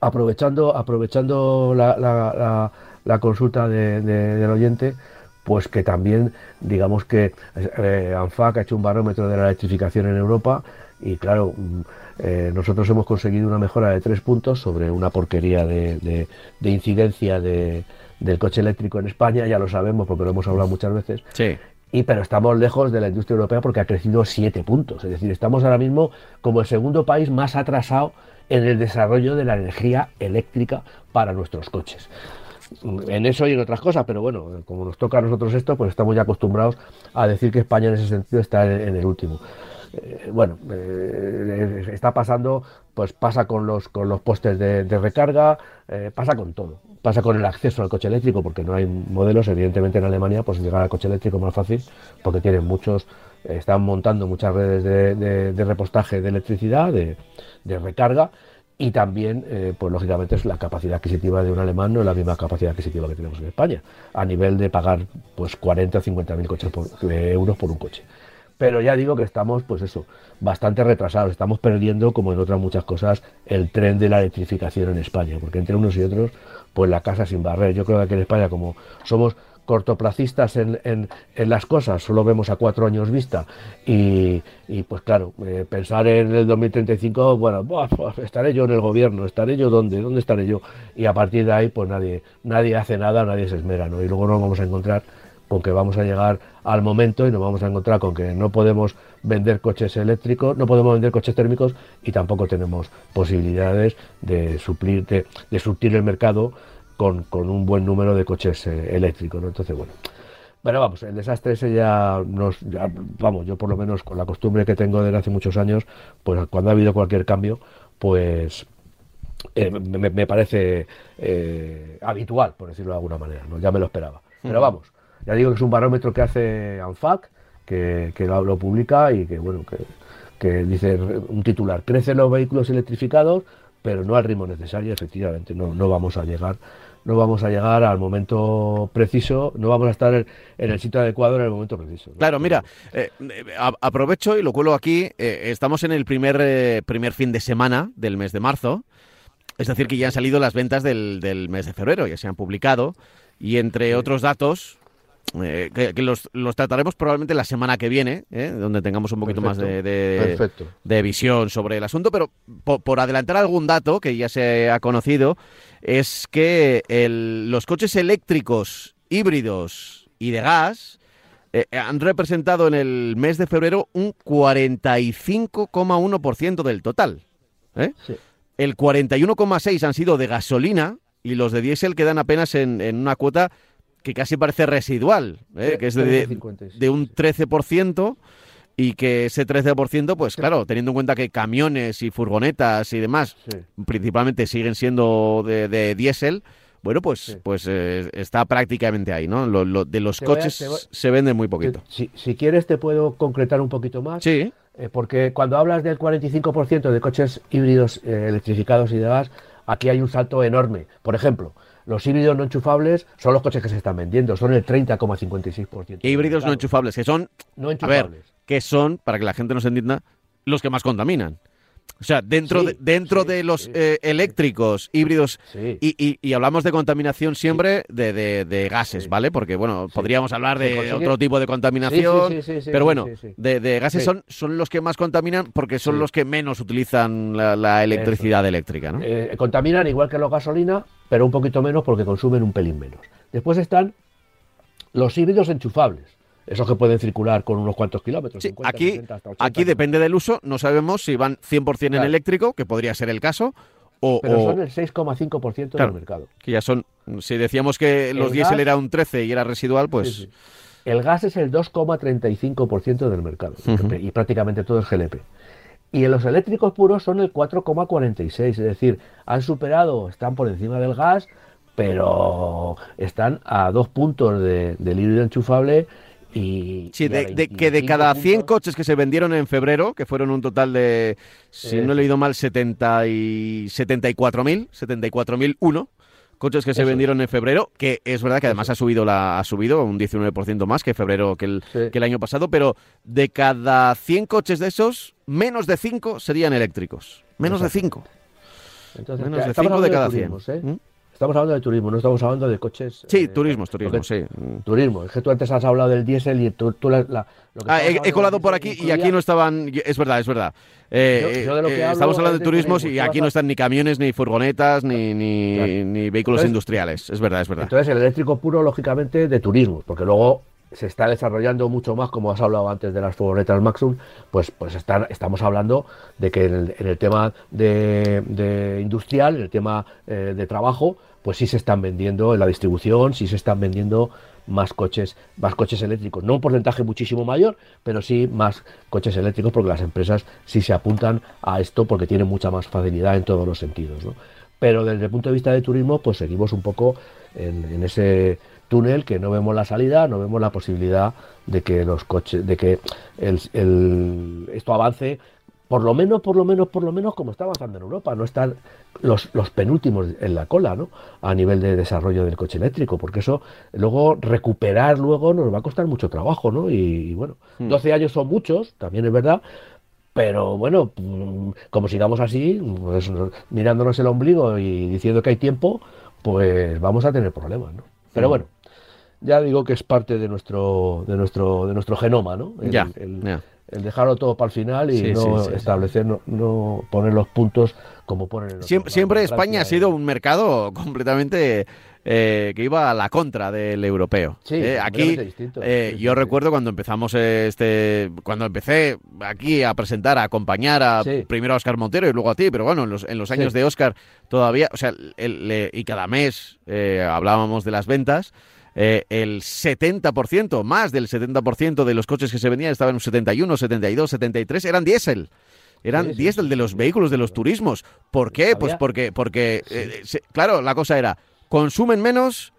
aprovechando, aprovechando la, consulta del oyente, pues que también, digamos que eh, ANFAC ha hecho un barómetro de la electrificación en Europa y claro, mm, eh, nosotros hemos conseguido una mejora de tres puntos sobre una porquería de, incidencia del coche eléctrico en España, ya lo sabemos porque lo hemos hablado muchas veces. Sí. Y, pero estamos lejos de la industria europea porque ha crecido siete puntos. Es decir, estamos ahora mismo como el segundo país más atrasado en el desarrollo de la energía eléctrica para nuestros coches en eso y en otras cosas, pero bueno, como nos toca a nosotros esto, pues estamos ya acostumbrados a decir que España en ese sentido está en, el último. Eh, bueno, eh, está pasando, pues pasa con los, con los postes de, recarga, eh, pasa con todo. Pasa con el acceso al coche eléctrico, porque no hay modelos, evidentemente en Alemania, pues llegar al coche eléctrico es más fácil, porque tienen muchos, están montando muchas redes de, repostaje de electricidad, de, de recarga, y también, eh, pues lógicamente, es la capacidad adquisitiva de un alemán no es la misma capacidad adquisitiva que tenemos en España, a nivel de pagar pues 40 o 50 mil coches por, euros por un coche. Pero ya digo que estamos, pues eso, bastante retrasados, estamos perdiendo, como en otras muchas cosas, el tren de la electrificación en España, porque entre unos y otros, pues la casa sin barrer. Yo creo que aquí en España, como somos cortoplacistas en, en, las cosas, solo vemos a cuatro años vista. Y, pues claro, eh, pensar en el 2035, bueno, estaré yo en el gobierno, estaré yo dónde, dónde estaré yo y a partir de ahí pues nadie, nadie hace nada, nadie se esmera, ¿no? Y luego nos vamos a encontrar con que vamos a llegar al momento y nos vamos a encontrar con que no podemos vender coches eléctricos, no podemos vender coches térmicos y tampoco tenemos posibilidades de suplir, de, de surtir el mercado con, un buen número de coches eh, eléctricos, ¿no? Entonces, bueno. Pero vamos, el desastre ese ya nos, vamos, yo por lo menos con la costumbre que tengo desde hace muchos años, pues cuando ha habido cualquier cambio, pues eh, me, parece eh, habitual, por decirlo de alguna manera, ¿no? ya me lo esperaba. Pero vamos, ya digo que es un barómetro que hace ANFAC, que, que lo, publica y que, bueno, que, que dice un titular, crecen los vehículos electrificados, pero no al ritmo necesario, efectivamente, no, no vamos a llegar no vamos a llegar al momento preciso, no vamos a estar en, el sitio adecuado en el momento preciso. Claro, mira, eh, aprovecho y lo cuelo aquí. Eh, estamos en el primer, eh, primer fin de semana del mes de marzo. Es decir, que ya han salido las ventas del, del mes de febrero, ya se han publicado. Y entre otros datos, eh, que, los, trataremos probablemente la semana que viene, ¿eh? donde tengamos un poquito más de, de, visión sobre el asunto, pero por, adelantar algún dato que ya se ha conocido, es que los coches eléctricos híbridos y de gas eh, han representado en el mes de febrero un 45,1% del total. El 41,6% han sido de gasolina y los de diésel quedan apenas en, en una cuota que casi parece residual, ¿eh? que es de, de, un 13% y que ese 13%, pues claro, teniendo en cuenta que camiones y furgonetas y demás principalmente siguen siendo de, diésel, bueno, pues, pues eh, está prácticamente ahí, ¿no? Lo, de los coches se vende muy poquito. Si, si, quieres te puedo concretar un poquito más. Sí. Eh, porque cuando hablas del 45% de coches híbridos electrificados y demás, aquí hay un salto enorme. Por ejemplo, los híbridos no enchufables son los coches que se están vendiendo, son el 30,56%. Híbridos no enchufables, que son, no enchufables. que son, para que la gente nos entienda, los que más contaminan. O sea, dentro, de, dentro de los eh, eléctricos, híbridos, y, y, hablamos de contaminación siempre de, de, gases, ¿vale? Porque, bueno, podríamos hablar de otro tipo de contaminación, pero bueno, de, gases son, son los que más contaminan porque son los que menos utilizan la, electricidad eléctrica, ¿no? Eh, contaminan igual que la gasolina, pero un poquito menos porque consumen un pelín menos. Después están los híbridos enchufables esos que pueden circular con unos cuantos kilómetros. aquí aquí depende del uso, no sabemos si van 100% en eléctrico, que podría ser el caso, o, Pero son el 6,5% del mercado. Que ya son, si decíamos que los diésel era un 13 y era residual, pues... El gas es el 2,35% del mercado y prácticamente todo es GLP. Y en los eléctricos puros son el 4,46, es decir, han superado, están por encima del gas, pero están a dos puntos del híbrido enchufable Y, Sí, y de, de- que de 25 cada 100 puntos- coches que se vendieron en febrero, que fueron un total de, si no he leído mal, 70 y 74.000, 74.001 coches que se Eso es. vendieron en febrero, que es verdad que además ha subido la ha subido un 19% más que febrero que el, Sí. que el año pasado, pero de cada 100 coches de esos, menos de 5 serían eléctricos. Menos de 5. Entonces, Menos de estamos 5 de cada 100. turismos, ¿eh? ¿Mm? Estamos hablando de turismo, no estamos hablando de coches. Sí, eh, turismos, porque- sí. Turismo, es que tú antes has hablado del diésel y tú, tú la- la- lo que Ah, he, he colado por aquí y aquí no estaban. Es verdad, es verdad. Eh, Yo- yo eh, hablo estamos hablando de turismos turismo, y aquí no a- están ni camiones, ni furgonetas, ni, ni, Claro. ni vehículos Entonces- industriales. Es verdad, es verdad. Entonces, el eléctrico puro, lógicamente, de turismo, porque luego se está desarrollando mucho más, como has hablado antes de las furgonetas Maxum, pues, pues están, estamos hablando de que en el, tema de, industrial, en el tema eh, de trabajo, pues sí se están vendiendo en la distribución, sí se están vendiendo más coches, más coches eléctricos. No un porcentaje muchísimo mayor, pero sí más coches eléctricos porque las empresas sí se apuntan a esto porque tienen mucha más facilidad en todos los sentidos. ¿no? Pero desde el punto de vista de turismo, pues seguimos un poco en ese túnel que no vemos la salida, no vemos la posibilidad de que los coches, de que el, el- esto avance, por lo menos, por lo menos, por lo menos como está avanzando en Europa, no están los, los penúltimos en la cola, ¿no? A nivel de desarrollo del coche eléctrico, porque eso luego recuperar luego nos va a costar mucho trabajo, ¿no? Y, y bueno, 12 años son muchos, también es verdad, pero bueno, como sigamos así, pues, no- mirándonos el ombligo y diciendo que hay tiempo, pues vamos a tener problemas, ¿no? Pero Mm. bueno, ya digo que es parte de nuestro, de nuestro, de nuestro genoma, ¿no? El, Ya, el- ya. el dejarlo todo para el final y Sí, no sí, sí, sí. establecer, no, no poner los puntos como ponen Siempre, siempre España ha eh, sido un mercado completamente eh, que iba a la contra del europeo. Sí, Eh, aquí, distinto. eh, Sí, yo sí. recuerdo cuando empezamos este, cuando empecé aquí a presentar, a acompañar a primero a Oscar Montero y luego a ti, pero bueno, en los, en los años de Oscar todavía, o sea, el- le- y cada mes eh, hablábamos de las ventas. Eh, el 70%, más del 70% de los coches que se vendían estaban en un 71, 72, 73, eran diésel. Eran Sí, sí, diésel sí, de los vehículos, de los turismos. ¿Por qué? Pues porque, porque eh, se- claro, la cosa era, consumen menos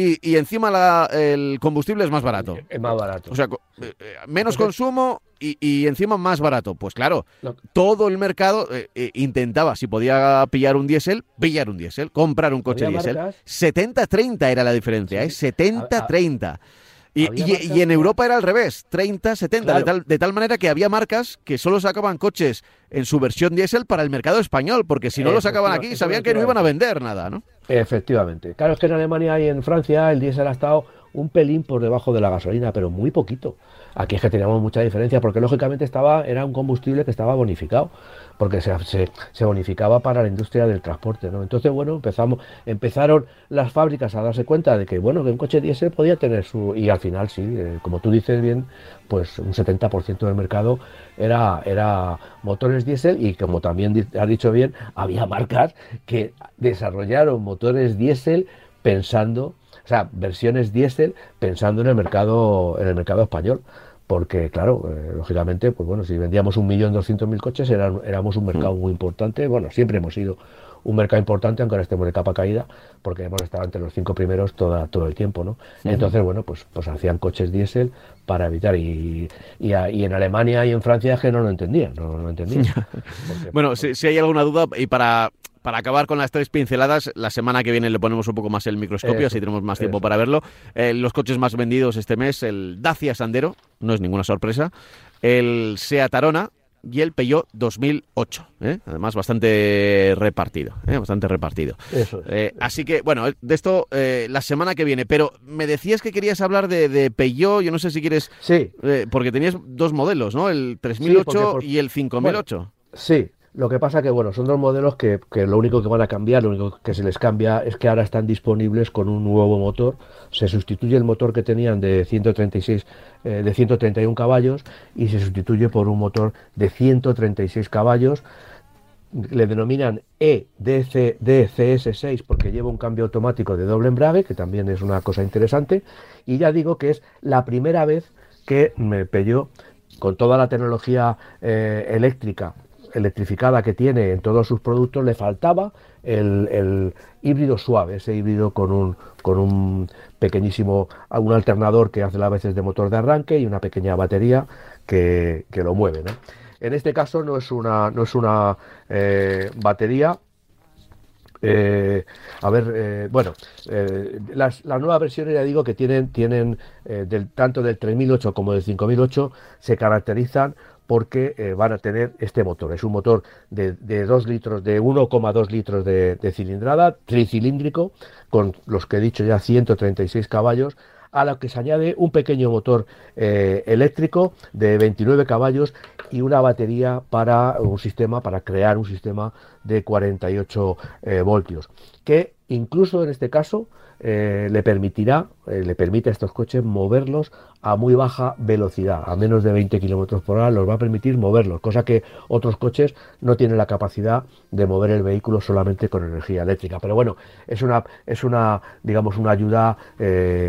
y, y encima la- el combustible es más barato. Es más barato. O sea, eh, eh, menos Entonces- consumo y, y encima más barato. Pues claro, todo el mercado eh, intentaba, si podía pillar un diésel, pillar un diésel, comprar un coche diésel. marcas- 70-30 era la diferencia, ¿eh? 70-30. Y, y- en Europa era al revés, 30-70, de, Claro. tal, de tal manera que había marcas que solo sacaban coches en su versión diésel para el mercado español, porque si no lo sacaban aquí sabían que no iban a vender nada, ¿no? Efectivamente. Claro, es que en Alemania y en Francia el diésel ha estado un pelín por debajo de la gasolina, pero muy poquito. Aquí es que teníamos mucha diferencia, porque lógicamente estaba, era un combustible que estaba bonificado, porque se, se- bonificaba para la industria del transporte, ¿no? Entonces, bueno, empezamos, empezaron las fábricas a darse cuenta de que, bueno, que un coche diésel podía tener su, y al final sí, eh, como tú dices bien, pues un 70% del mercado era, era motores diésel y como también has dicho bien, había marcas que desarrollaron motores diésel pensando, o sea, versiones diésel pensando en el mercado, en el mercado español. Porque, claro, eh, lógicamente, pues bueno, si vendíamos un millón doscientos mil coches, eran- éramos un mercado muy importante. Bueno, siempre hemos sido un mercado importante, aunque ahora estemos de capa caída, porque hemos estado entre los cinco primeros toda, todo el tiempo, ¿no? Entonces, bueno, pues, pues hacían coches diésel para evitar. Y, y, a- y en Alemania y en Francia es que no lo entendían, no lo entendían. Porque- Bueno, si, si hay alguna duda, y para, para acabar con las tres pinceladas, la semana que viene le ponemos un poco más el microscopio, Eso, así tenemos más tiempo eso. para verlo. Eh, los coches más vendidos este mes, el Dacia Sandero, no es ninguna sorpresa, el Seat Arona y el Peugeot 2008. ¿eh? Además, bastante repartido, ¿eh? bastante repartido. Eso es. Eh, así que, bueno, de esto eh, la semana que viene. Pero me decías que querías hablar de, de Peugeot, yo no sé si quieres... Sí, porque tenías dos modelos, ¿no? El 3008 porque por- y el 5008. Sí, lo que pasa que bueno, son dos modelos que, que lo único que van a cambiar, lo único que se les cambia es que ahora están disponibles con un nuevo motor. Se sustituye el motor que tenían de 136, eh, de 131 caballos y se sustituye por un motor de 136 caballos. Le denominan E EDCS6 porque lleva un cambio automático de doble embrague, que también es una cosa interesante. Y ya digo que es la primera vez que me Peugeot con toda la tecnología eh, eléctrica electrificada que tiene en todos sus productos, le faltaba el, híbrido suave, ese híbrido con un, con un pequeñísimo, un alternador que hace las veces de motor de arranque y una pequeña batería que, lo mueve. En este caso no es una, no es una eh, batería eh, a ver, eh, bueno, eh, las, nuevas versiones, ya digo, que tienen, tienen del, tanto del 3008 como del 5008, se caracterizan porque van a tener este motor. Es un motor de, de 2 litros, de 1,2 litros de, cilindrada, tricilíndrico, con los que he dicho ya 136 caballos, a lo que se añade un pequeño motor eléctrico de 29 caballos y una batería para un sistema, para crear un sistema de 48 eh, voltios, que incluso en este caso eh, le permitirá, eh, le permite a estos coches moverlos a muy baja velocidad, a menos de 20 kilómetros por hora, los va a permitir moverlos, cosa que otros coches no tienen la capacidad de mover el vehículo solamente con energía eléctrica. Pero bueno, es una, es una digamos, una ayuda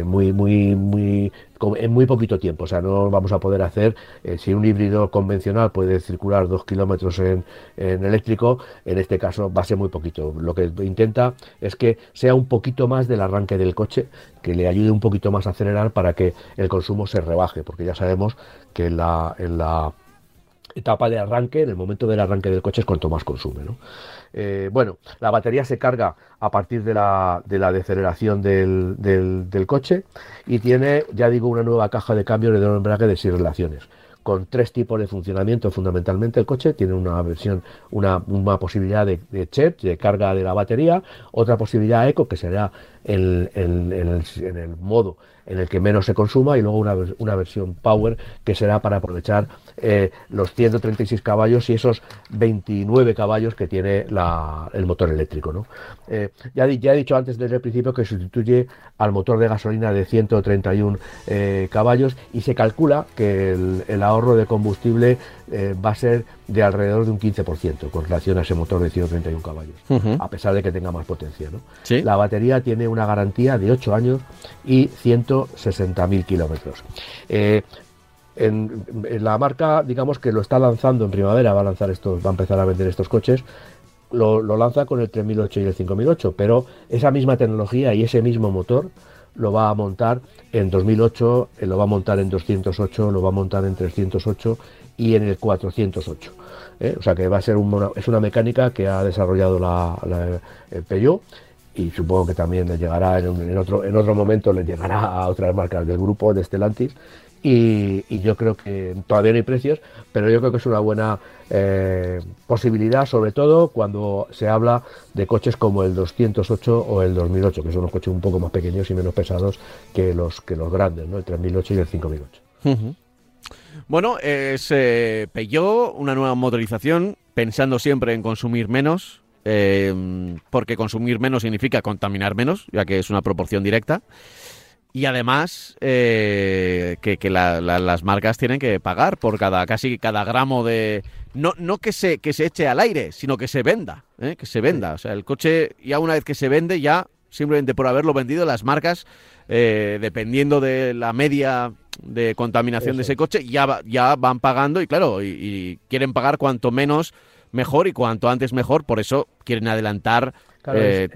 muy, muy, muy en muy poquito tiempo. O sea, no vamos a poder hacer, eh, si un híbrido convencional puede circular dos kilómetros en, eléctrico, en este caso va a ser muy poquito. Lo que intenta es que sea un poquito más del arranque del coche, que le ayude un poquito más acelerar para que el consumo se rebaje, porque ya sabemos que la, en la etapa de arranque, en el momento del arranque del coche es cuanto más consume. ¿no? Eh, bueno, la batería se carga a partir de la, de la deceleración del, del, coche y tiene, ya digo, una nueva caja de cambio de embrague de seis relaciones con tres tipos de funcionamiento. Fundamentalmente el coche tiene una versión una, una posibilidad de, de de carga de la batería. Otra posibilidad eco que será en, en, el, en el modo en el que menos se consuma y luego una, una versión Power que será para aprovechar eh, los 136 caballos y esos 29 caballos que tiene el motor eléctrico. ¿no? Eh, ya, ya, he dicho antes desde el principio que sustituye al motor de gasolina de 131 eh, caballos y se calcula que el, ahorro de combustible va a ser de alrededor de un 15% con relación a ese motor de 131 caballos, a pesar de que tenga más potencia. ¿no? La batería tiene una garantía de 8 años y 160.000 kilómetros. Eh, en, la marca, digamos que lo está lanzando en primavera, va a lanzar estos, va a empezar a vender estos coches. Lo, lanza con el 3008 y el 5008, pero esa misma tecnología y ese mismo motor lo va a montar en 2008, eh, lo va a montar en 208, lo va a montar en 308 y en el 408. ¿eh? O sea que va a ser una, es una mecánica que ha desarrollado la, la Peugeot y supongo que también le llegará en, otro, en otro momento, le llegará a otras marcas del grupo de Stellantis. Y, yo creo que todavía no hay precios, pero yo creo que es una buena eh, posibilidad, sobre todo cuando se habla de coches como el 208 o el 2008, que son los coches un poco más pequeños y menos pesados que los, que los grandes, ¿no? el 3008 y el 5008. Bueno, es eh, Peugeot, una nueva motorización, pensando siempre en consumir menos, eh, porque consumir menos significa contaminar menos, ya que es una proporción directa. Y además eh, que, las marcas tienen que pagar por cada casi cada gramo de no, no que se que se eche al aire, sino que se venda, ¿eh? que se venda. O sea, el coche ya una vez que se vende ya simplemente por haberlo vendido las marcas dependiendo de la media de contaminación de ese coche ya ya van pagando y claro y quieren pagar cuanto menos mejor y cuanto antes mejor, por eso quieren adelantar eh,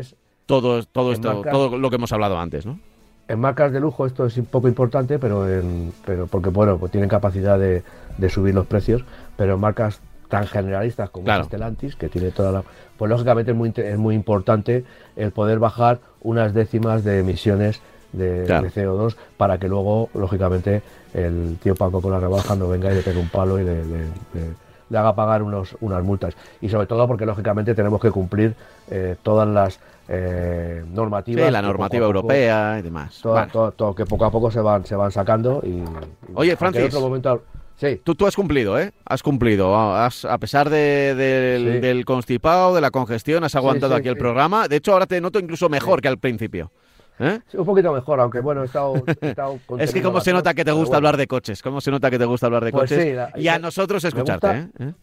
todo, todo, esto, todo lo que hemos hablado antes, ¿no? En marcas de lujo esto es un poco importante, pero, en, pero porque bueno, pues tienen capacidad de, subir los precios, pero en marcas tan generalistas como claro. Stellantis, que tiene toda la... Pues lógicamente es muy, es muy importante el poder bajar unas décimas de emisiones de, CO2 para que luego, lógicamente, el tío Paco con la rebaja no venga y le pegue un palo y le, le haga pagar unos, unas multas. Y sobre todo porque, lógicamente, tenemos que cumplir eh, todas las eh, normativas. la normativa europea y demás. Todo, que poco a poco se van, se van sacando. Y, Oye, Francis. otro momento, Sí. Tú, tú has cumplido, ¿eh? Has cumplido. a pesar del, constipado, de la congestión, has aguantado aquí el programa. De hecho, ahora te noto incluso mejor que al principio. ¿Eh? un poquito mejor, aunque bueno, he estado. es que como se nota que te gusta hablar de coches, cómo se nota que te gusta hablar de pues coches. y a nosotros escucharte. ¿eh?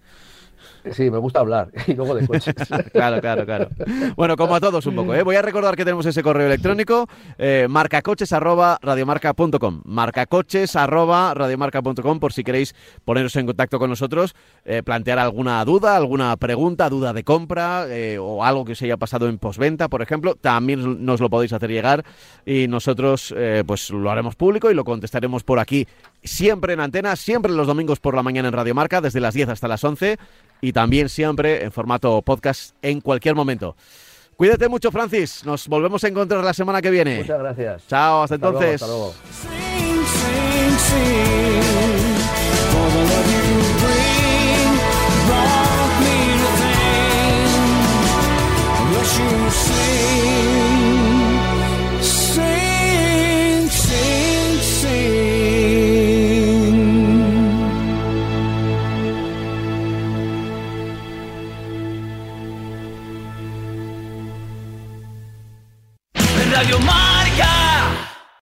Sí, me gusta hablar y luego de coches. claro, claro, claro. Bueno, como a todos un poco. ¿eh? Voy a recordar que tenemos ese correo electrónico, eh, marcacoches.radiomarca.com. Marcacoches.radiomarca.com por si queréis poneros en contacto con nosotros, eh, plantear alguna duda, alguna pregunta, duda de compra eh, o algo que os haya pasado en postventa, por ejemplo. También nos lo podéis hacer llegar y nosotros eh, pues lo haremos público y lo contestaremos por aquí siempre en antena, siempre los domingos por la mañana en Radio Marca, desde las 10 hasta las 11 y también siempre en formato podcast en cualquier momento. Cuídate mucho, Francis. Nos volvemos a encontrar la semana que viene. Muchas gracias. Chao, hasta, Hasta luego, entonces. hasta luego.